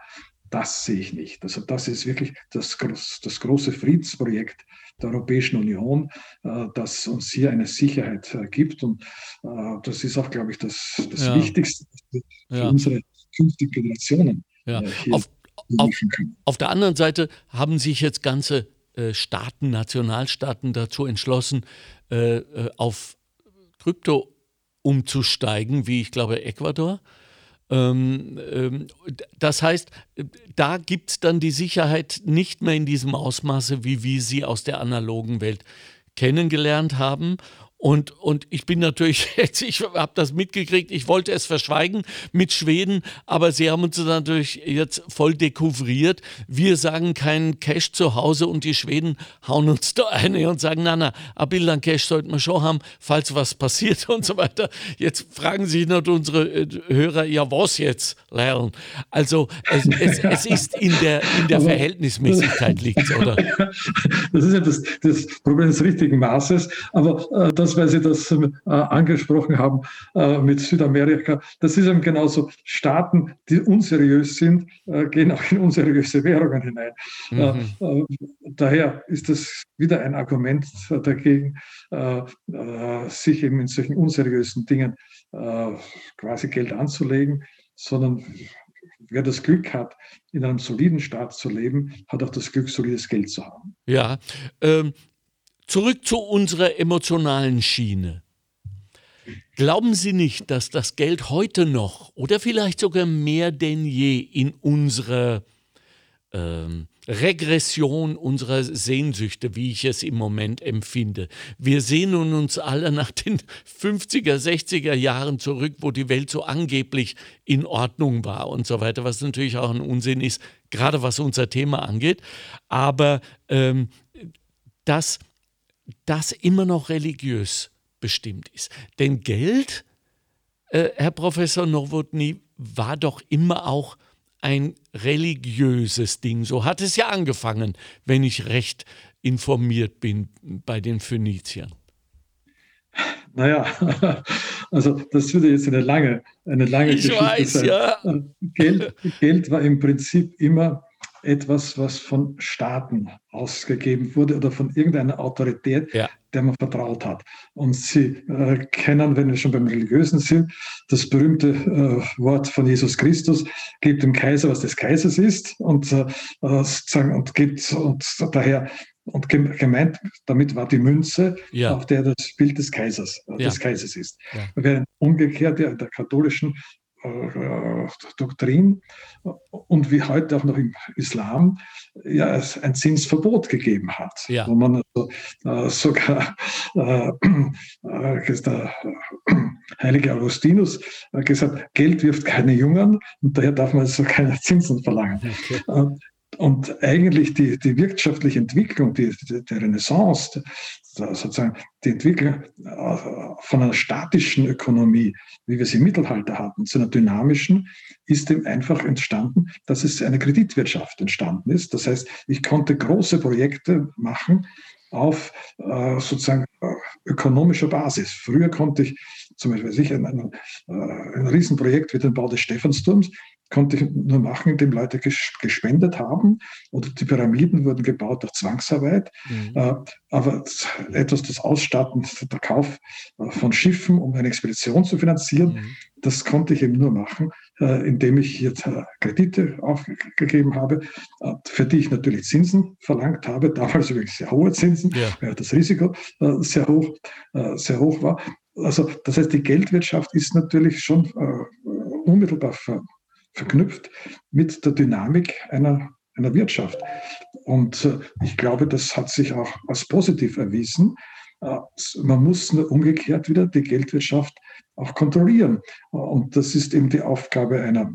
Das sehe ich nicht. Also das ist wirklich das, das große Friedensprojekt der Europäischen Union, äh, das uns hier eine Sicherheit äh, gibt. Und äh, das ist auch, glaube ich, das, das ja. Wichtigste für ja. unsere künftigen Generationen. Ja. Auf, auf, auf, der anderen Seite haben sich jetzt ganze Staaten, Nationalstaaten dazu entschlossen, auf Krypto umzusteigen, wie ich glaube Ecuador. Ähm, ähm, das heißt, da gibt es dann die Sicherheit nicht mehr in diesem Ausmaße, wie wir sie aus der analogen Welt kennengelernt haben. Und, und ich bin natürlich jetzt, ich habe das mitgekriegt, ich wollte es verschweigen mit Schweden, aber sie haben uns natürlich jetzt voll dekouvriert. Wir sagen keinen Cash zu Hause und die Schweden hauen uns da eine und sagen, na na, ein Bild an Cash sollten wir schon haben, falls was passiert und so weiter. Jetzt fragen sich noch unsere äh, Hörer, ja was jetzt lernen? Also es, es, es ist in der, in der Verhältnismäßigkeit liegt oder? Das ist ja das, das Problem des richtigen Maßes, aber äh, das weil Sie das äh, angesprochen haben äh, mit Südamerika. Das ist eben genauso. Staaten, die unseriös sind, äh, gehen auch in unseriöse Währungen hinein. Mhm. Äh, äh, daher ist das wieder ein Argument dagegen, äh, sich eben in solchen unseriösen Dingen quasi Geld anzulegen, sondern wer das Glück hat, in einem soliden Staat zu leben, hat auch das Glück, solides Geld zu haben. Ja, ähm, Zurück zu unserer emotionalen Schiene. Glauben Sie nicht, dass das Geld heute noch oder vielleicht sogar mehr denn je in unserer ähm, Regression unserer Sehnsüchte, wie ich es im Moment empfinde. Wir sehnen uns alle nach den 50er, 60er Jahren zurück, wo die Welt so angeblich in Ordnung war und so weiter, was natürlich auch ein Unsinn ist, gerade was unser Thema angeht. Aber ähm, das das immer noch religiös bestimmt ist. Denn Geld, äh, Herr Professor Nowotny, war doch immer auch ein religiöses Ding. So hat es ja angefangen, wenn ich recht informiert bin bei den Phöniziern. Naja, also das würde jetzt eine lange, eine lange ich Geschichte weiß, sein. Ja. Geld, Geld war im Prinzip immer etwas, was von Staaten ausgegeben wurde oder von irgendeiner Autorität, ja. der man vertraut hat. Und Sie äh, kennen, wenn wir schon beim Religiösen sind, das berühmte äh, Wort von Jesus Christus, gebt dem Kaiser, was des Kaisers ist und, äh, sozusagen, und gibt und daher und gemeint damit war die Münze, ja. auf der das Bild des Kaisers, äh, ja. des Kaisers ist. Ja. Während umgekehrt der, der katholischen Doktrin und wie heute auch noch im Islam ja ein Zinsverbot gegeben hat, ja. wo man also, äh, sogar äh, äh, der heilige Augustinus gesagt, Geld wirft keine Jungen und daher darf man also keine Zinsen verlangen. Okay. Und eigentlich die, die wirtschaftliche Entwicklung, die, die, die Renaissance, sozusagen die Entwicklung äh, von einer statischen Ökonomie, wie wir sie im Mittelalter hatten, zu einer dynamischen, ist dem einfach entstanden, dass es eine Kreditwirtschaft entstanden ist. Das heißt, ich konnte große Projekte machen auf äh, sozusagen äh, ökonomischer Basis. Früher konnte ich zum Beispiel sich ein, ein, ein Riesenprojekt wie den Bau des Stephansturms konnte ich nur machen, indem Leute gespendet haben oder die Pyramiden wurden gebaut durch Zwangsarbeit. Mhm. Äh, aber etwas, das Ausstatten, der Kauf äh, von Schiffen, um eine Expedition zu finanzieren, mhm. das konnte ich eben nur machen, äh, indem ich jetzt Kredite aufgegeben habe, für die ich natürlich Zinsen verlangt habe, damals übrigens sehr hohe Zinsen, ja. weil das Risiko sehr hoch, sehr hoch war. Also das heißt, die Geldwirtschaft ist natürlich schon unmittelbar verknüpft mit der Dynamik einer, einer Wirtschaft. Und äh, ich glaube, das hat sich auch als positiv erwiesen. Äh, man muss nur umgekehrt wieder die Geldwirtschaft auch kontrollieren. Und das ist eben die Aufgabe einer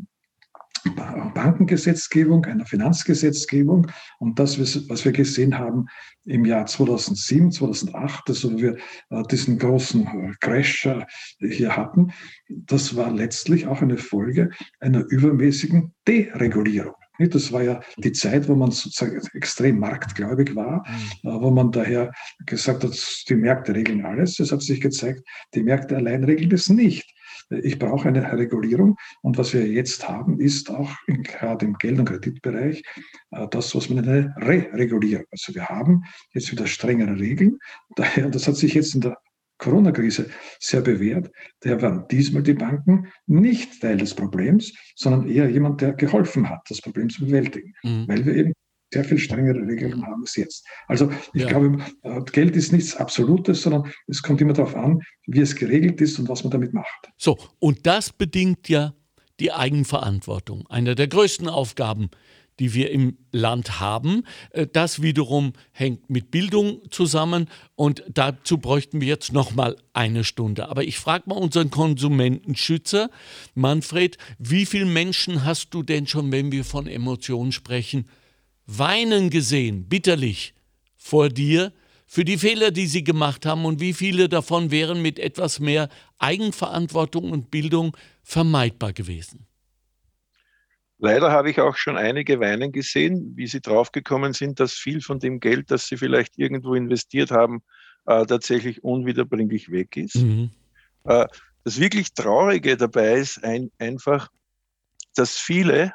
Bankengesetzgebung, einer Finanzgesetzgebung. Und das, was wir gesehen haben im Jahr 2007, 2008, also wir äh, diesen großen äh, Crash hier hatten, das war letztlich auch eine Folge einer übermäßigen Deregulierung. Das war ja die Zeit, wo man sozusagen extrem marktgläubig war, mhm. Äh, wo man daher gesagt hat, die Märkte regeln alles. Es hat sich gezeigt, die Märkte allein regeln das nicht. Ich brauche eine Regulierung. Und was wir jetzt haben, ist auch in, gerade im Geld- und Kreditbereich äh, das, was man eine Re-Regulierung. Also wir haben jetzt wieder strengere Regeln. Daher, das hat sich jetzt in der Corona-Krise sehr bewährt. Daher waren diesmal die Banken nicht Teil des Problems, sondern eher jemand, der geholfen hat, das Problem zu bewältigen, mhm. weil wir eben sehr viel strengere Regelungen haben als jetzt. Also ich ja. glaube, äh, Geld ist nichts Absolutes, sondern es kommt immer darauf an, wie es geregelt ist und was man damit macht. So, und das bedingt ja die Eigenverantwortung. Eine der größten Aufgaben, die wir im Land haben. Äh, das wiederum hängt mit Bildung zusammen und dazu bräuchten wir jetzt noch mal eine Stunde. Aber ich frage mal unseren Konsumentenschützer Manfred, wie viele Menschen hast du denn schon, wenn wir von Emotionen sprechen, weinen gesehen, bitterlich vor dir für die Fehler, die sie gemacht haben und wie viele davon wären mit etwas mehr Eigenverantwortung und Bildung vermeidbar gewesen? Leider habe ich auch schon einige weinen gesehen, wie sie draufgekommen sind, dass viel von dem Geld, das sie vielleicht irgendwo investiert haben, äh, tatsächlich unwiederbringlich weg ist. Mhm. Äh, das wirklich Traurige dabei ist ein, einfach, dass viele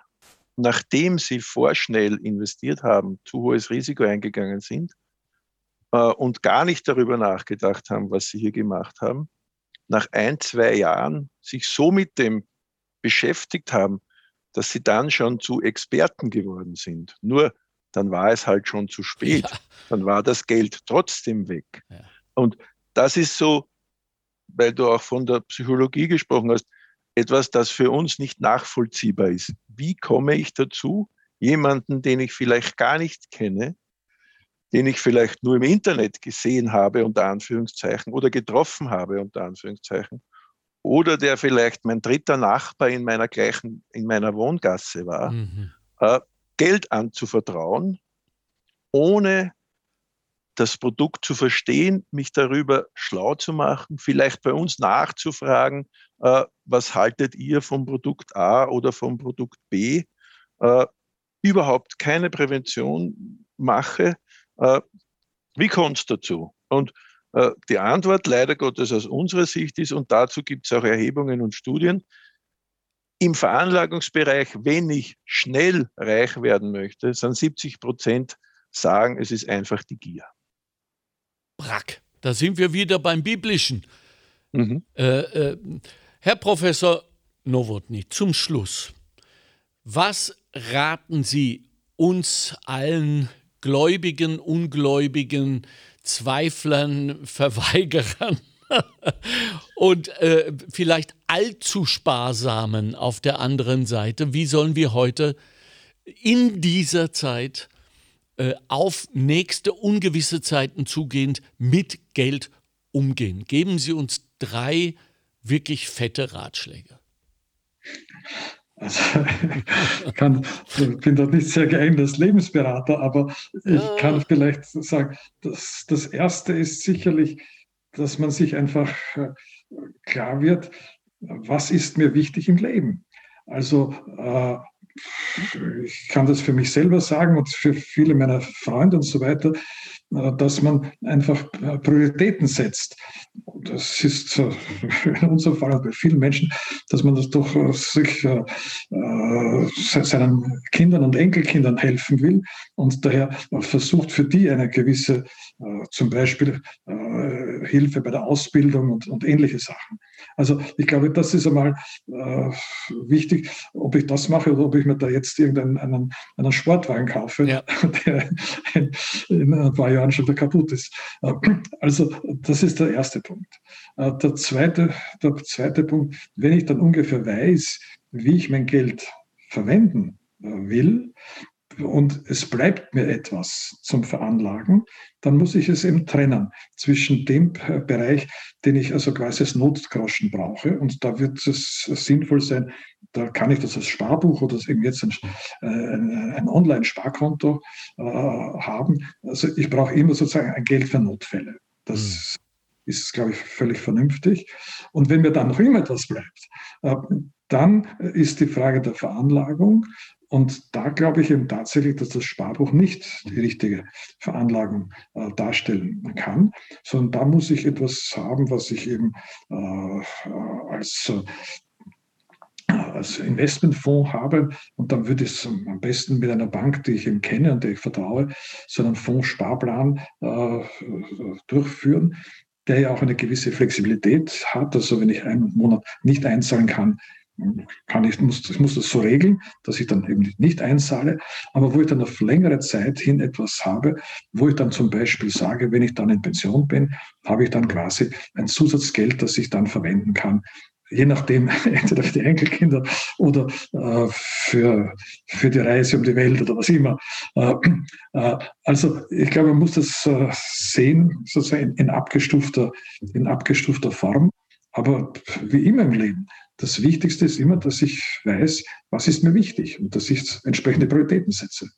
nachdem sie vorschnell investiert haben, zu hohes Risiko eingegangen sind äh, und gar nicht darüber nachgedacht haben, was sie hier gemacht haben, nach ein, zwei Jahren sich so mit dem beschäftigt haben, dass sie dann schon zu Experten geworden sind. Nur dann war es halt schon zu spät. Ja. Dann war das Geld trotzdem weg. Ja. Und das ist so, weil du auch von der Psychologie gesprochen hast, etwas, das für uns nicht nachvollziehbar ist. Wie komme ich dazu, jemanden, den ich vielleicht gar nicht kenne, den ich vielleicht nur im Internet gesehen habe, unter Anführungszeichen, oder getroffen habe, unter Anführungszeichen, oder der vielleicht mein dritter Nachbar in meiner gleichen, in meiner Wohngasse war, mhm. äh, Geld anzuvertrauen, ohne das Produkt zu verstehen, mich darüber schlau zu machen, vielleicht bei uns nachzufragen, äh, was haltet ihr vom Produkt A oder vom Produkt B, äh, überhaupt keine Prävention mache. Äh, wie kommt es dazu? Und äh, die Antwort leider Gottes aus unserer Sicht ist, und dazu gibt es auch Erhebungen und Studien, im Veranlagungsbereich, wenn ich schnell reich werden möchte, sind 70 Prozent sagen, es ist einfach die Gier. Brack. Da sind wir wieder beim Biblischen. Mhm. Äh, äh, Herr Professor Nowotny, zum Schluss. Was raten Sie uns allen Gläubigen, Ungläubigen, Zweiflern, Verweigerern und äh, vielleicht allzu sparsamen auf der anderen Seite? Wie sollen wir heute in dieser Zeit äh, auf nächste ungewisse Zeiten zugehend mit Geld umgehen. Geben Sie uns drei wirklich fette Ratschläge. Also, ich kann, bin dort nicht sehr geeignet als Lebensberater, aber ich kann vielleicht sagen, dass das Erste ist sicherlich, dass man sich einfach äh, klar wird, was ist mir wichtig im Leben. Also äh, ich kann das für mich selber sagen und für viele meiner Freunde und so weiter, äh, dass man einfach Prioritäten setzt. Das ist in unserem Fall bei vielen Menschen, dass man das doch äh, sich äh, seinen Kindern und Enkelkindern helfen will und daher versucht für die eine gewisse, zum Beispiel Hilfe bei der Ausbildung und, und ähnliche Sachen. Also ich glaube, das ist einmal äh, wichtig, ob ich das mache oder ob ich mir da jetzt irgendeinen einen, einen Sportwagen kaufe, ja. der in, in, ein paar Jahren schon wieder kaputt ist. Äh, also das ist der erste Punkt. Äh, der, zweite, der zweite Punkt, wenn ich dann ungefähr weiß, wie ich mein Geld verwenden äh, will, und es bleibt mir etwas zum Veranlagen, dann muss ich es eben trennen zwischen dem Bereich, den ich also quasi als Notgroschen brauche. Und da wird es sinnvoll sein, da kann ich das als Sparbuch oder eben jetzt ein, äh, ein Online-Sparkonto äh, haben. Also ich brauche immer sozusagen ein Geld für Notfälle. Das mhm. ist, glaube ich, völlig vernünftig. Und wenn mir dann noch immer etwas bleibt, äh, dann ist die Frage der Veranlagung. Und da glaube ich eben tatsächlich, dass das Sparbuch nicht die richtige Veranlagung äh, darstellen kann, sondern da muss ich etwas haben, was ich eben äh, als äh, als Investmentfonds habe und dann würde ich es am besten mit einer Bank, die ich eben kenne und der ich vertraue, so einen Fondssparplan äh, durchführen, der ja auch eine gewisse Flexibilität hat. Also wenn ich einen Monat nicht einzahlen kann, kann ich, muss, ich muss das so regeln, dass ich dann eben nicht einzahle, aber wo ich dann auf längere Zeit hin etwas habe, wo ich dann zum Beispiel sage, wenn ich dann in Pension bin, habe ich dann quasi ein Zusatzgeld, das ich dann verwenden kann, je nachdem, entweder für die Enkelkinder oder äh, für, für die Reise um die Welt oder was immer. Äh, äh, also ich glaube, man muss das äh, sehen, sozusagen in, in, abgestufter, in abgestufter Form. Aber wie immer im Leben, das Wichtigste ist immer, dass ich weiß, was ist mir wichtig und dass ich entsprechende Prioritäten setze.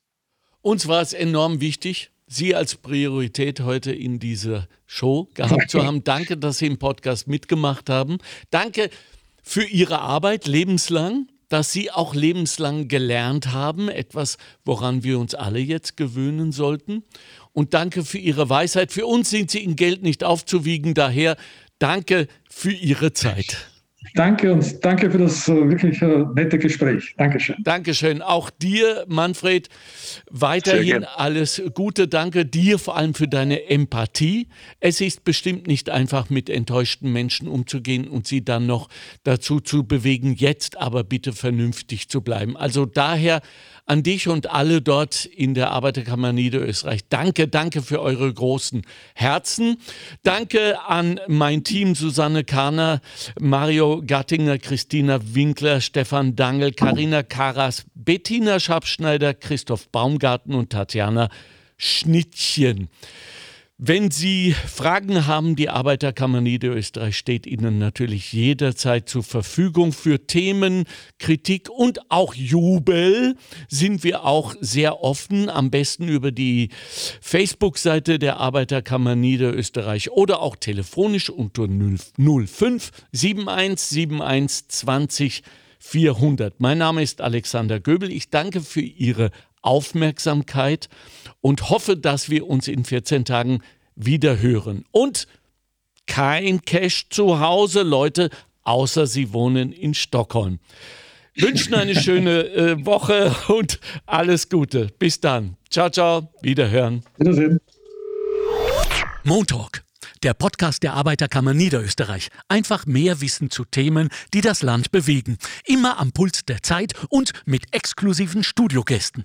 Uns war es enorm wichtig, Sie als Priorität heute in dieser Show gehabt zu haben. Danke, dass Sie im Podcast mitgemacht haben. Danke für Ihre Arbeit lebenslang, dass Sie auch lebenslang gelernt haben, etwas, woran wir uns alle jetzt gewöhnen sollten. Und danke für Ihre Weisheit. Für uns sind Sie in Geld nicht aufzuwiegen. Daher danke für Ihre Zeit. Danke und danke für das äh, wirklich äh, nette Gespräch. Dankeschön. Dankeschön. Auch dir, Manfred, weiterhin alles Gute. Danke dir vor allem für deine Empathie. Es ist bestimmt nicht einfach, mit enttäuschten Menschen umzugehen und sie dann noch dazu zu bewegen, jetzt aber bitte vernünftig zu bleiben. Also daher an dich und alle dort in der Arbeiterkammer Niederösterreich. Danke, danke für eure großen Herzen. Danke an mein Team Susanne Kahner, Mario Gattinger, Christina Winkler, Stefan Dangel, Karina Karas, Bettina Schabschneider, Christoph Baumgarten und Tatjana Schnittchen. Wenn Sie Fragen haben, die Arbeiterkammer Niederösterreich steht Ihnen natürlich jederzeit zur Verfügung. Für Themen, Kritik und auch Jubel sind wir auch sehr offen. Am besten über die Facebook-Seite der Arbeiterkammer Niederösterreich oder auch telefonisch unter 05 71 71 20 400. Mein Name ist Alexander Göbel. Ich danke für Ihre Aufmerksamkeit und hoffe, dass wir uns in 14 Tagen wieder hören. Und kein Cash zu Hause, Leute, außer Sie wohnen in Stockholm. Wünschen eine schöne äh, Woche und alles Gute. Bis dann. Ciao, ciao. Wiederhören. Wiedersehen. Montalk, der Podcast der Arbeiterkammer Niederösterreich. Einfach mehr Wissen zu Themen, die das Land bewegen. Immer am Puls der Zeit und mit exklusiven Studiogästen.